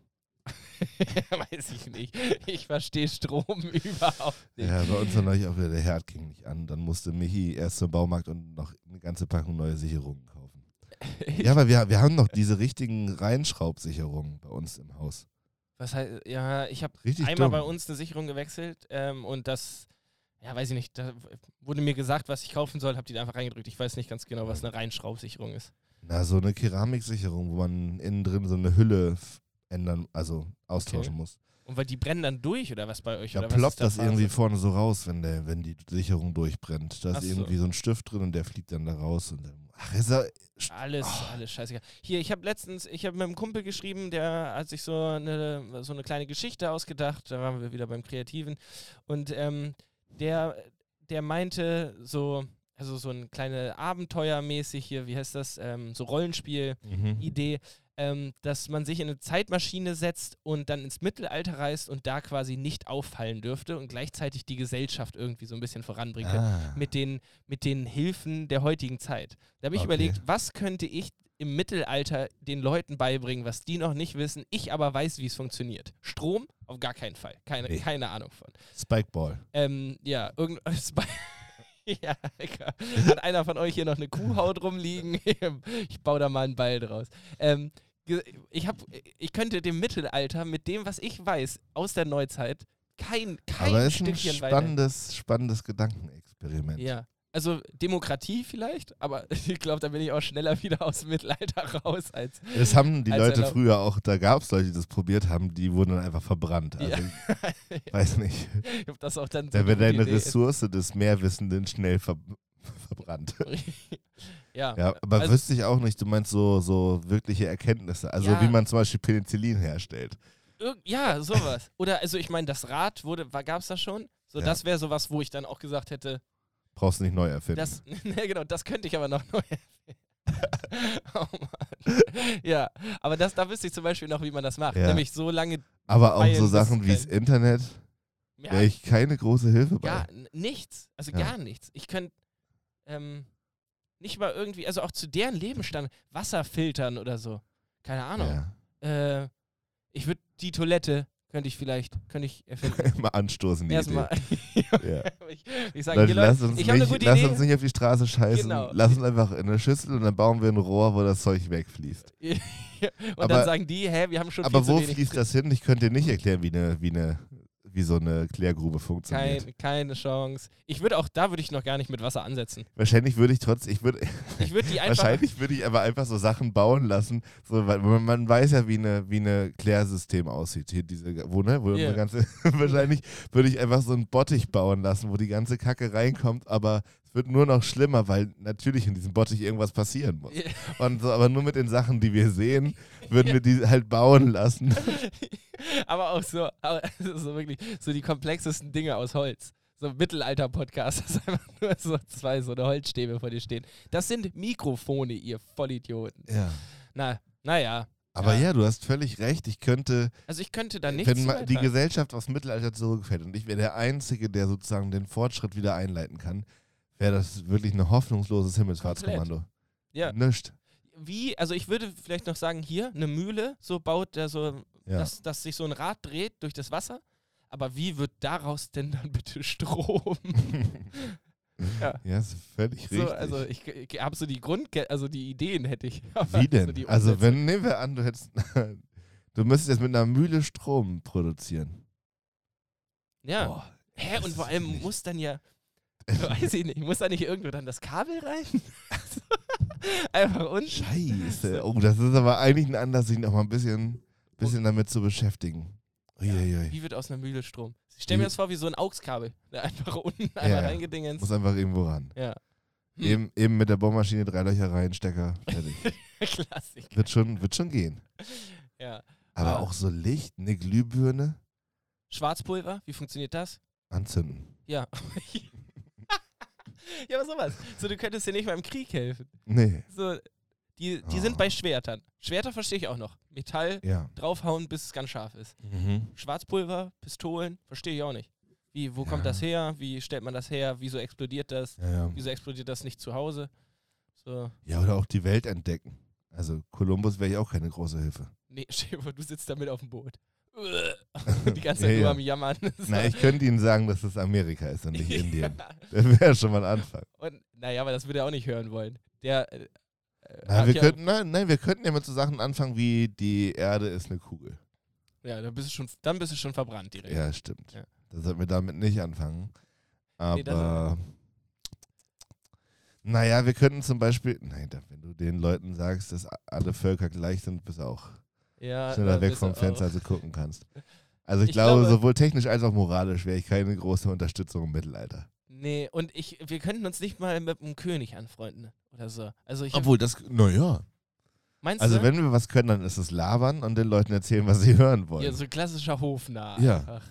weiß ich nicht. Ich verstehe Strom überhaupt nicht. Ja, bei uns war neulich auch wieder der Herd ging nicht an. Dann musste Michi erst zum Baumarkt und noch eine ganze Packung neue Sicherungen kaufen. Ja, aber wir, wir haben noch diese richtigen Reinschraubsicherungen bei uns im Haus. Was heißt, ja, ich habe einmal dumm. bei uns eine Sicherung gewechselt ähm, und das, ja, weiß ich nicht, da wurde mir gesagt, was ich kaufen soll, habe die da einfach reingedrückt. Ich weiß nicht ganz genau, was eine Reinschraubsicherung ist. Na, so eine Keramiksicherung, wo man innen drin so eine Hülle ändern, also austauschen Okay. muss. Und weil die brennen dann durch oder was bei euch? Da oder ploppt der das irgendwie vorne so raus, wenn, der, wenn die Sicherung durchbrennt. Da ist so. irgendwie so ein Stift drin und der fliegt dann da raus. Und dann, ach, ist er, Alles, Oh. alles scheißegal. Hier, ich habe letztens, ich habe mit einem Kumpel geschrieben, der hat sich so eine, so eine kleine Geschichte ausgedacht, da waren wir wieder beim Kreativen. Und ähm, der, der meinte so, also so ein kleine Abenteuermäßig hier, wie heißt das, ähm, so Rollenspiel. mhm. Ähm, dass man sich in eine Zeitmaschine setzt und dann ins Mittelalter reist und da quasi nicht auffallen dürfte und gleichzeitig die Gesellschaft irgendwie so ein bisschen voranbringen könnte ah. mit den, mit den Hilfen der heutigen Zeit. Da habe ich Okay. überlegt, was könnte ich im Mittelalter den Leuten beibringen, was die noch nicht wissen, ich aber weiß, wie es funktioniert. Strom? Auf gar keinen Fall. Keine, Nee. keine Ahnung von. Spikeball. Ähm, ja, irgendwas bei. Ja. Hat einer von euch hier noch eine Kuhhaut rumliegen? ich baue da mal einen Ball draus. Ähm, ich, hab, ich könnte dem Mittelalter mit dem, was ich weiß aus der Neuzeit, kein, kein Aber ist ein Stückchen weiter. spannendes, spannendes Gedankenexperiment. Ja. Also Demokratie vielleicht, aber ich glaube, da bin ich auch schneller wieder aus dem Mittelalter raus als. Das haben die Leute erlaubt. früher auch, da gab es Leute, die das probiert haben, die wurden dann einfach verbrannt. Also, Ja. ich weiß nicht. ob das auch dann Da wird deine Idee ist. Ressource des Mehrwissenden schnell ver verbrannt. Ja. Ja, aber also, wüsste ich auch nicht, du meinst so, so wirkliche Erkenntnisse, also Ja. wie man zum Beispiel Penicillin herstellt. ja, sowas. Oder also ich meine, das Rad wurde, gab es das schon? So, Ja. das wäre sowas, wo ich dann auch gesagt hätte, Brauchst du nicht neu erfinden. das, ne, genau, das könnte ich aber noch neu erfinden. oh Mann. Ja, aber das, da wüsste ich zum Beispiel noch, wie man das macht. Ja. Nämlich so lange, aber auch so Sachen wie das Internet ja, wäre ich keine große Hilfe bei. Gar nichts. Also Ja. gar nichts. Ich könnte ähm, nicht mal irgendwie, also auch zu deren Lebensstand, Wasser filtern oder so. Keine Ahnung. Ja. Äh, ich würde die Toilette, könnte ich vielleicht, könnte ich erfinden. Immer anstoßen, die Erstmal. Idee. Ja. ich, ich sage, Leute, lass, uns ich nicht, lass Idee. uns nicht auf die Straße scheißen. Genau. Lass uns einfach in eine Schüssel und dann bauen wir ein Rohr, wo das Zeug wegfließt. Und Aber- dann sagen die, hä, wir haben schon Aber wo fließt das hin? Ich könnte dir nicht erklären, wie, eine, wie, eine, wie so eine Klärgrube funktioniert. Kein, keine Chance. Ich würde auch, da würde ich noch gar nicht mit Wasser ansetzen. Wahrscheinlich würde ich trotzdem, ich würde, Ich würde die einfach. wahrscheinlich würde ich aber einfach so Sachen bauen lassen, so, weil man, man weiß ja, wie eine, wie eine Klärsystem aussieht. Hier diese, wo, ne, wo eine ganze, wahrscheinlich würde ich einfach so einen Bottich bauen lassen, wo die ganze Kacke reinkommt, aber wird nur noch schlimmer, weil natürlich in diesem Bottich irgendwas passieren muss. Und so, aber nur mit den Sachen, die wir sehen, würden wir die halt bauen lassen. aber auch so, aber so wirklich, so die komplexesten Dinge aus Holz. So Mittelalter-Podcast, dass einfach nur so zwei so eine Holzstäbe vor dir stehen. Das sind Mikrofone, ihr Vollidioten. Ja. Na, naja. Aber Ja. ja. du hast völlig recht. Ich könnte, Also ich könnte da nichts wenn ma- die. Gesellschaft aufs Mittelalter zurückfällt und ich wäre der Einzige, der sozusagen den Fortschritt wieder einleiten kann, wäre das wirklich ein hoffnungsloses Himmelfahrtskommando. Ja. Nischt. Wie, also ich würde vielleicht noch sagen, hier, eine Mühle, so baut der so, Ja. dass, dass sich so ein Rad dreht durch das Wasser. Aber wie wird daraus denn dann bitte Strom? Ja. ja, ist völlig so, richtig. also ich, ich habe so die Grund, also die Ideen hätte ich. Wie so denn? die also wenn, nehmen wir an, du hättest, du müsstest jetzt mit einer Mühle Strom produzieren. Ja. Boah, Hä? Und vor allem muss dann ja, weiß ich nicht, muss da nicht irgendwo dann das Kabel rein? Einfach unten. Scheiße. Oh, das ist aber eigentlich ein Anlass, sich noch mal ein bisschen, bisschen damit zu beschäftigen. Uiuiui. Wie wird aus einer Mühle Strom? Ich stelle mir das vor wie so ein AUX-Kabel. der Einfach unten einmal ja. reingedingens. Muss einfach irgendwo ran. Ja. Hm. Eben, eben mit der Bohrmaschine drei Löcher rein, Stecker, fertig. Klassik. wird, schon, wird schon gehen. Ja. Aber Ah. auch so Licht, eine Glühbirne, Schwarzpulver, wie funktioniert das? anzünden. Ja. Ja, aber sowas. So, du könntest dir nicht mal im Krieg helfen. Nee, So, die, die Ah. sind bei Schwertern. Schwerter verstehe ich auch noch. Metall ja. draufhauen, bis es ganz scharf ist. Schwarzpulver, Pistolen, verstehe ich auch nicht. Wie, wo kommt Ja. das her? Wie stellt man das her? Wieso explodiert das? Ja, ja. Wieso explodiert das nicht zu Hause? So. Ja, oder auch die Welt entdecken. Also Kolumbus wäre ja auch keine große Hilfe. Nee, vor, du sitzt da mit auf dem Boot. Die ganze Zeit Ja, nur ja. am Jammern. Na, ich könnte Ihnen sagen, dass es Amerika ist und nicht Indien. Ja. Das wäre schon mal ein Anfang. Und, naja, aber das würde er auch nicht hören wollen. Der. Äh, äh, Na, wir könnten, nein, nein, wir könnten ja mit so Sachen anfangen wie die Erde ist eine Kugel. ja, dann bist du schon, dann bist du schon verbrannt direkt. Ja, stimmt. Ja. Da sollten wir damit nicht anfangen. Aber, Nee, naja, wir könnten zum Beispiel, nein, wenn du den Leuten sagst, dass alle Völker gleich sind, bist du auch Ja, schneller da weg vom Fenster, als du gucken kannst. Also ich, Ich glaube, glaube- sowohl technisch als auch moralisch wäre ich keine große Unterstützung im Mittelalter. Nee, und ich, wir könnten uns nicht mal mit einem König anfreunden oder so. Also ich Obwohl das, naja. meinst Also du? wenn wir was können, dann ist es labern und den Leuten erzählen, was sie hören wollen. ja, so klassischer Hofnarr Ja. einfach.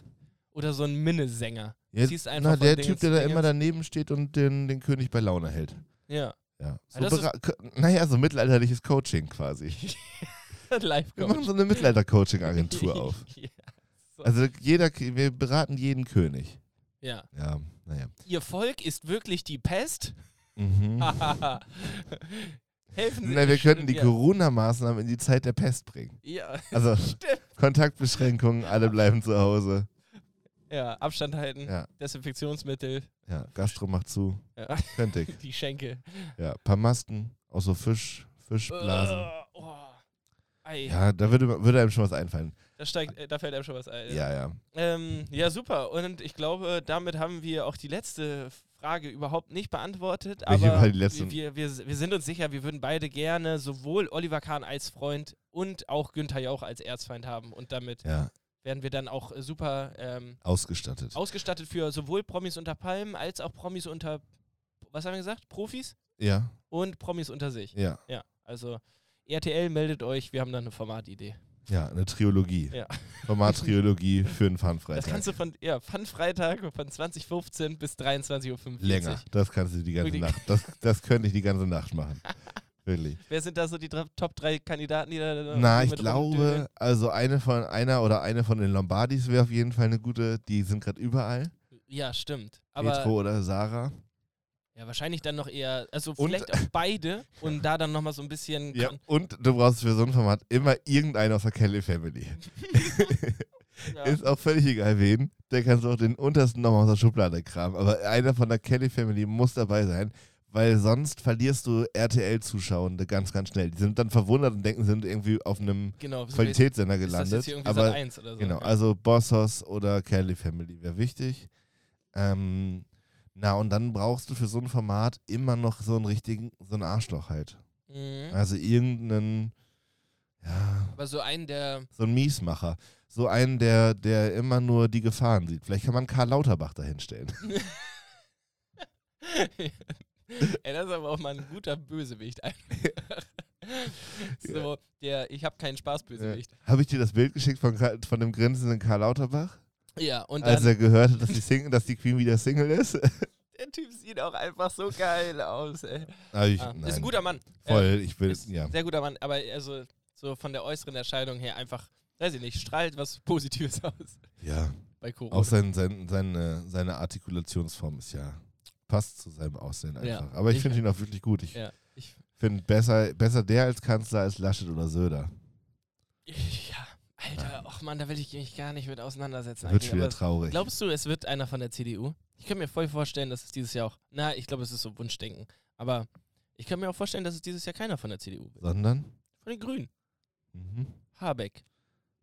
Oder so ein Minnesänger. Ja, na, der Typ, der da immer daneben steht und den, den König bei Laune hält. Ja. Ja. So bera- ko- naja, so mittelalterliches Coaching quasi. Live Wir machen so eine Mittelalter-Coaching-Agentur auf. ja. So. Also jeder, wir beraten jeden König. ja. Ja, naja. Ihr Volk ist wirklich die Pest? Mhm. Helfen Sie. Na, wir könnten die ja. Corona-Maßnahmen in die Zeit der Pest bringen. Ja, Also. Kontaktbeschränkungen, alle bleiben zu Hause. Ja, Abstand halten, Ja, Desinfektionsmittel, ja, Gastro macht zu. ja. Könnte ich. die Schenke. Ja, paar Masken, auch so Fisch, Fischblasen. Ei, Ja, da würde, würde einem schon was einfallen. da, steigt, äh, da fällt einem schon was ein. Ja, ja. Ähm, ja, super. Und ich glaube, damit haben wir auch die letzte Frage überhaupt nicht beantwortet. Welche aber war die letzte? Wir, wir, wir sind uns sicher, wir würden beide gerne sowohl Oliver Kahn als Freund und auch Günther Jauch als Erzfeind haben. Und damit Ja, werden wir dann auch äh, super ähm, ausgestattet. ausgestattet für sowohl Promis unter Palmen als auch Promis unter, was haben wir gesagt? Profis Ja, und Promis unter sich. ja, Ja, also RTL meldet euch, wir haben da eine Formatidee. ja, eine Trilogie. Ja. Format-Trilogie für einen Das Fun-Freitag. kannst du von, ja, Fun-Freitag von 2015 bis 23.45 Uhr. Länger. Das kannst du die ganze Wirklich? Nacht. Das, das könnte ich die ganze Nacht machen. Wirklich. Wer sind da so die Top 3 Kandidaten, die da Na, ich glaube, rumdödeln? also eine von einer oder eine von den Lombardis wäre auf jeden Fall eine gute. Die sind gerade überall. Ja, stimmt. Aber Petro oder Sarah. Ja, wahrscheinlich dann noch eher, also Und- vielleicht auch beide und da dann nochmal so ein bisschen. Ja. Und du brauchst für so ein Format immer irgendeinen aus der Kelly Family. ja. Ist auch völlig egal wen. Der kannst du auch den untersten nochmal aus der Schublade kramen. Aber einer von der Kelly Family muss dabei sein, weil sonst verlierst du RTL-Zuschauende ganz, ganz schnell. Die sind dann verwundert und denken, sie sind irgendwie auf einem genau. Qualitätssender gelandet. aber Sat 1 oder so? Genau, also Bossos oder Kelly Family wäre wichtig. Ähm, na, und dann brauchst du für so ein Format immer noch so einen richtigen, so einen Arschloch halt. Mhm. Also irgendeinen, ja, Aber so einen, der. so einen Miesmacher. So einen, der, der immer nur die Gefahren sieht. Vielleicht kann man Karl Lauterbach dahinstellen. Ey, das ist aber auch mal ein guter Bösewicht einfach. so, der, ich habe keinen Spaß Bösewicht. Habe ich dir das Bild geschickt von, von dem grinsenden Karl Lauterbach? Ja, und als dann, er gehört hat, dass die, Sing dass die Queen wieder Single ist? der Typ sieht auch einfach so geil aus, ey. Ah, ich, Ah, ist ein guter Mann. Voll, ich will, ja. sehr guter Mann, aber also so von der äußeren Erscheinung her einfach, weiß ich nicht, strahlt was Positives aus Ja, bei Corona. auch sein, sein, seine, seine Artikulationsform ist ja, passt zu seinem Aussehen einfach. Ja. Aber ich Ich- finde ihn auch wirklich gut. Ich ja, ich, finde besser, besser der als Kanzler als Laschet oder Söder. ja, Alter, ach man, da will ich mich gar nicht mit auseinandersetzen. Wird schon wieder traurig. Glaubst du, es wird einer von der CDU? Ich kann mir voll vorstellen, dass es dieses Jahr auch, na, ich glaube, es ist so Wunschdenken, aber ich kann mir auch vorstellen, dass es dieses Jahr keiner von der CDU wird. Sondern? Von den Grünen. Mhm. Habeck.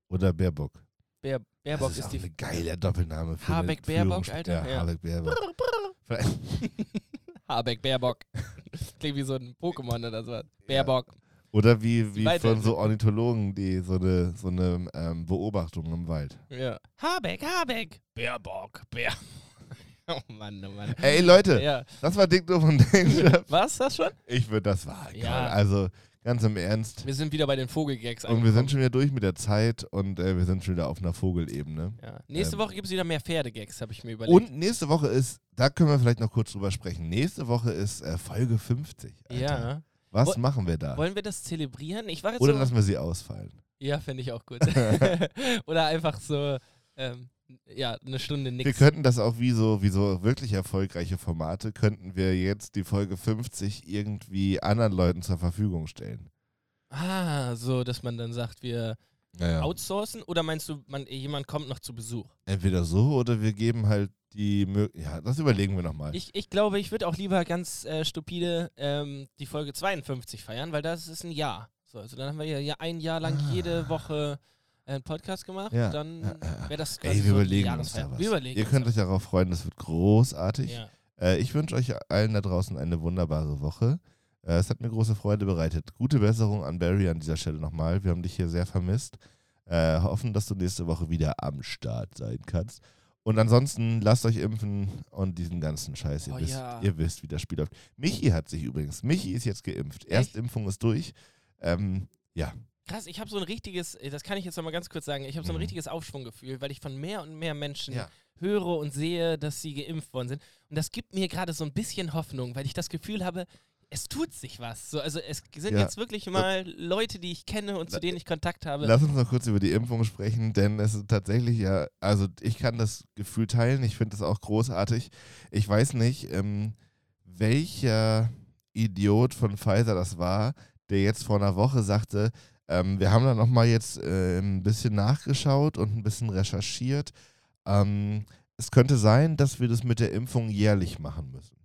Oder Baerbock. Bär, Baerbock das ist, ist, auch die. eine geile Doppelname für Habeck, Baerbock, Alter, Ja, ja. Habeck, Baerbock. Vielleicht- Habeck, Baerbock. Klingt wie so ein Pokémon oder so. Baerbock. Oder wie, wie Weiter- von so Ornithologen, die so eine, so eine ähm, Beobachtung im Wald. Ja. Habeck, Habeck. Baerbock, Bär. Oh Mann, oh Mann. Ey Leute, Ja. das war Dick Doof und Danger. Was, das schon? Ich würde das war Ja. geil. Also ganz im Ernst. Wir sind wieder bei den Vogelgags Und wir sind schon wieder durch mit der Zeit und äh, wir sind schon wieder auf einer Vogelebene. Ja. Nächste ähm, Woche gibt es wieder mehr Pferdegags, habe ich mir überlegt. Und nächste Woche ist, da können wir vielleicht noch kurz drüber sprechen. Nächste Woche ist äh, Folge 50. Alter. ja. Was Wo- machen wir da? Wollen wir das zelebrieren? Ich war jetzt Oder so, lassen wir sie ausfallen? Ja, finde ich auch gut. Oder einfach so, ähm, ja, eine Stunde Wir nix. könnten das auch wie so, wie so wirklich erfolgreiche Formate, könnten wir jetzt die Folge 50 irgendwie anderen Leuten zur Verfügung stellen. Ah, so, dass man dann sagt, wir Naja. outsourcen oder meinst du, man, jemand kommt noch zu Besuch? Entweder so oder wir geben halt die Möglichkeit. Ja, das überlegen wir nochmal. Ich, ich glaube, ich würde auch lieber ganz äh, stupide ähm, die Folge 52 feiern, weil das ist ein Jahr. So, also dann haben wir ja, ein Jahr lang Ah. jede Woche einen Podcast gemacht. Ja, Dann wäre das Ey, wir so überlegen uns da was. Überlegen Ihr könnt euch darauf freuen, das wird großartig. Ja. Äh, ich wünsche euch allen da draußen eine wunderbare Woche. Äh, es hat mir große Freude bereitet. Gute Besserung an Barry an dieser Stelle nochmal. Wir haben dich hier sehr vermisst. Äh, hoffen, dass du nächste Woche wieder am Start sein kannst. Und ansonsten lasst euch impfen und diesen ganzen Scheiß. Ihr, Oh wisst, ja. ihr wisst, wie das Spiel läuft. Michi hat sich übrigens, Michi ist jetzt geimpft. Erstimpfung ist durch. Ähm, ja, Krass, ich habe so ein richtiges, das kann ich jetzt nochmal ganz kurz sagen, ich habe so ein Mhm. richtiges Aufschwunggefühl, weil ich von mehr und mehr Menschen Ja. höre und sehe, dass sie geimpft worden sind. Und das gibt mir gerade so ein bisschen Hoffnung, weil ich das Gefühl habe, es tut sich was. So, also es sind Ja. jetzt wirklich mal Leute, die ich kenne und zu denen ich Kontakt habe. Lass uns noch kurz über die Impfung sprechen, denn es ist tatsächlich ja, also ich kann das Gefühl teilen, ich finde das auch großartig. Ich weiß nicht, ähm, welcher Idiot von Pfizer das war, der jetzt vor einer Woche sagte, ähm, wir haben da nochmal jetzt äh, ein bisschen nachgeschaut und ein bisschen recherchiert. Ähm, es könnte sein, dass wir das mit der Impfung jährlich machen müssen.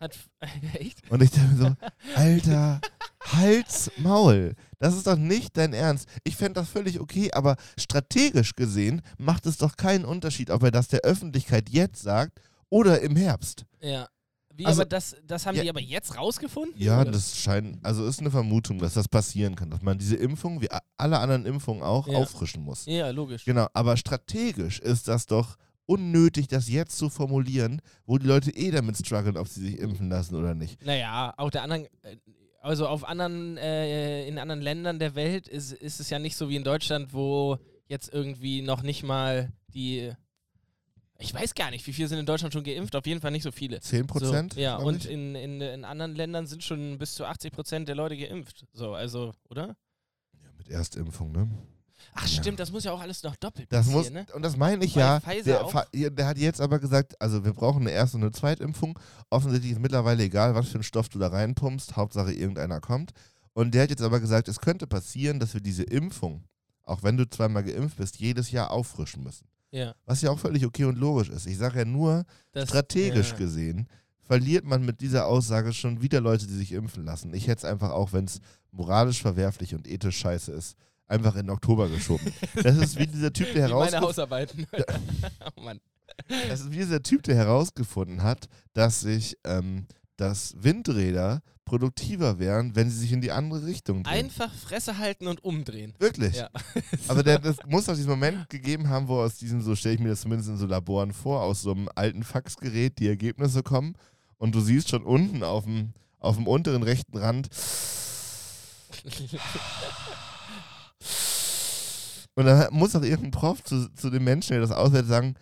Hat, echt? Und ich dachte mir so, Alter, Hals, Maul. Das ist doch nicht dein Ernst. Ich fände das völlig okay, aber strategisch gesehen macht es doch keinen Unterschied, ob er das der Öffentlichkeit jetzt sagt oder im Herbst. Ja. Wie, Also- aber das, das haben Ja. die aber jetzt rausgefunden? Ja, Oder? das scheint, also ist eine Vermutung, dass das passieren kann, dass man diese Impfung, wie alle anderen Impfungen auch, Ja. auffrischen muss. Ja, logisch. Genau, aber strategisch ist das doch unnötig, das jetzt zu formulieren, wo die Leute eh damit strugglen, ob sie sich impfen lassen oder nicht. Naja, auch der anderen, äh, also auf anderen, äh, in anderen Ländern der Welt ist, ist es ja nicht so wie in Deutschland, wo jetzt irgendwie noch nicht mal die, ich weiß gar nicht, wie viele sind in Deutschland schon geimpft, auf jeden Fall nicht so viele. 10 Prozent? So, ja, und in, in, in anderen Ländern sind schon bis zu 80 Prozent der Leute geimpft. So, also, oder? ja, mit Erstimpfung, ne? Ach Ja. stimmt, das muss ja auch alles noch doppelt Das passieren, muss, ne? und das meine ich ja. Der, ja, der hat jetzt aber gesagt, also wir brauchen eine Erst- und eine Zweitimpfung. Offensichtlich ist mittlerweile egal, was für einen Stoff du da reinpumpst. Hauptsache irgendeiner kommt. Und der hat jetzt aber gesagt, es könnte passieren, dass wir diese Impfung, auch wenn du zweimal geimpft bist, jedes Jahr auffrischen müssen. Ja. Was ja auch völlig okay und logisch ist. Ich sage ja nur, Das, strategisch ja. gesehen, verliert man mit dieser Aussage schon wieder Leute, die sich impfen lassen. Ich hätte es einfach auch, wenn es moralisch verwerflich und ethisch scheiße ist, einfach in Oktober geschoben. Das ist wie dieser Typ, der Wie meine herausgefunden Hausarbeiten. oh Mann. das ist wie dieser Typ, der herausgefunden hat, dass sich ähm, dass Windräder produktiver wären, wenn sie sich in die andere Richtung drehen. Einfach Fresse halten und umdrehen. Wirklich. Ja. Aber der, das muss doch diesen Moment gegeben haben, wo aus diesem, so stelle ich mir das zumindest in so Laboren vor, aus so einem alten Faxgerät die Ergebnisse kommen und du siehst schon unten auf dem, auf dem unteren rechten Rand und dann muss auch irgendein Prof zu, zu dem Menschen, der das auswertet, sagen,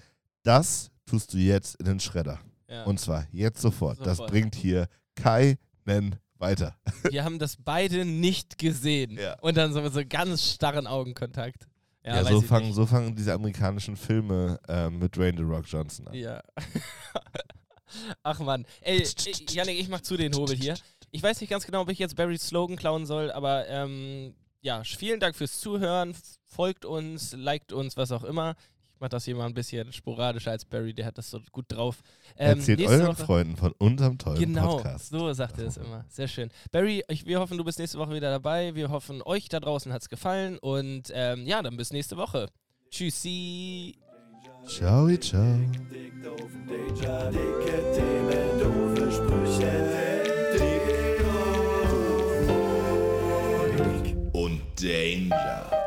das tust du jetzt in den Schredder. Ja. Und zwar jetzt sofort. Das Sofort. bringt hier keinen weiter. Wir haben das beide nicht gesehen. Ja. Und dann so mit so ganz starren Augenkontakt. Ja, Ja, so, fangen, nicht. so fangen diese amerikanischen Filme ähm, mit Dwayne The Rock Johnson an. Ja. Ach man. Ey, ich- Janik, ich mach zu den Hobel hier. Ich weiß nicht ganz genau, ob ich jetzt Barrys Slogan klauen soll, aber ähm, ja, vielen Dank fürs Zuhören. Folgt uns, liked uns, was auch immer. Ich mach das hier mal ein bisschen sporadischer als Barry, der hat das so gut drauf. Ähm, Erzählt euren Woche- Freunden von unserem tollen Genau, Podcast. so sagt er es immer. Sehr schön. Barry, ich, wir hoffen, du bist nächste Woche wieder dabei. Wir hoffen, euch da draußen hat es gefallen. Und ähm, ja, dann bis nächste Woche. Tschüssi. Ciao, ciao. Danger.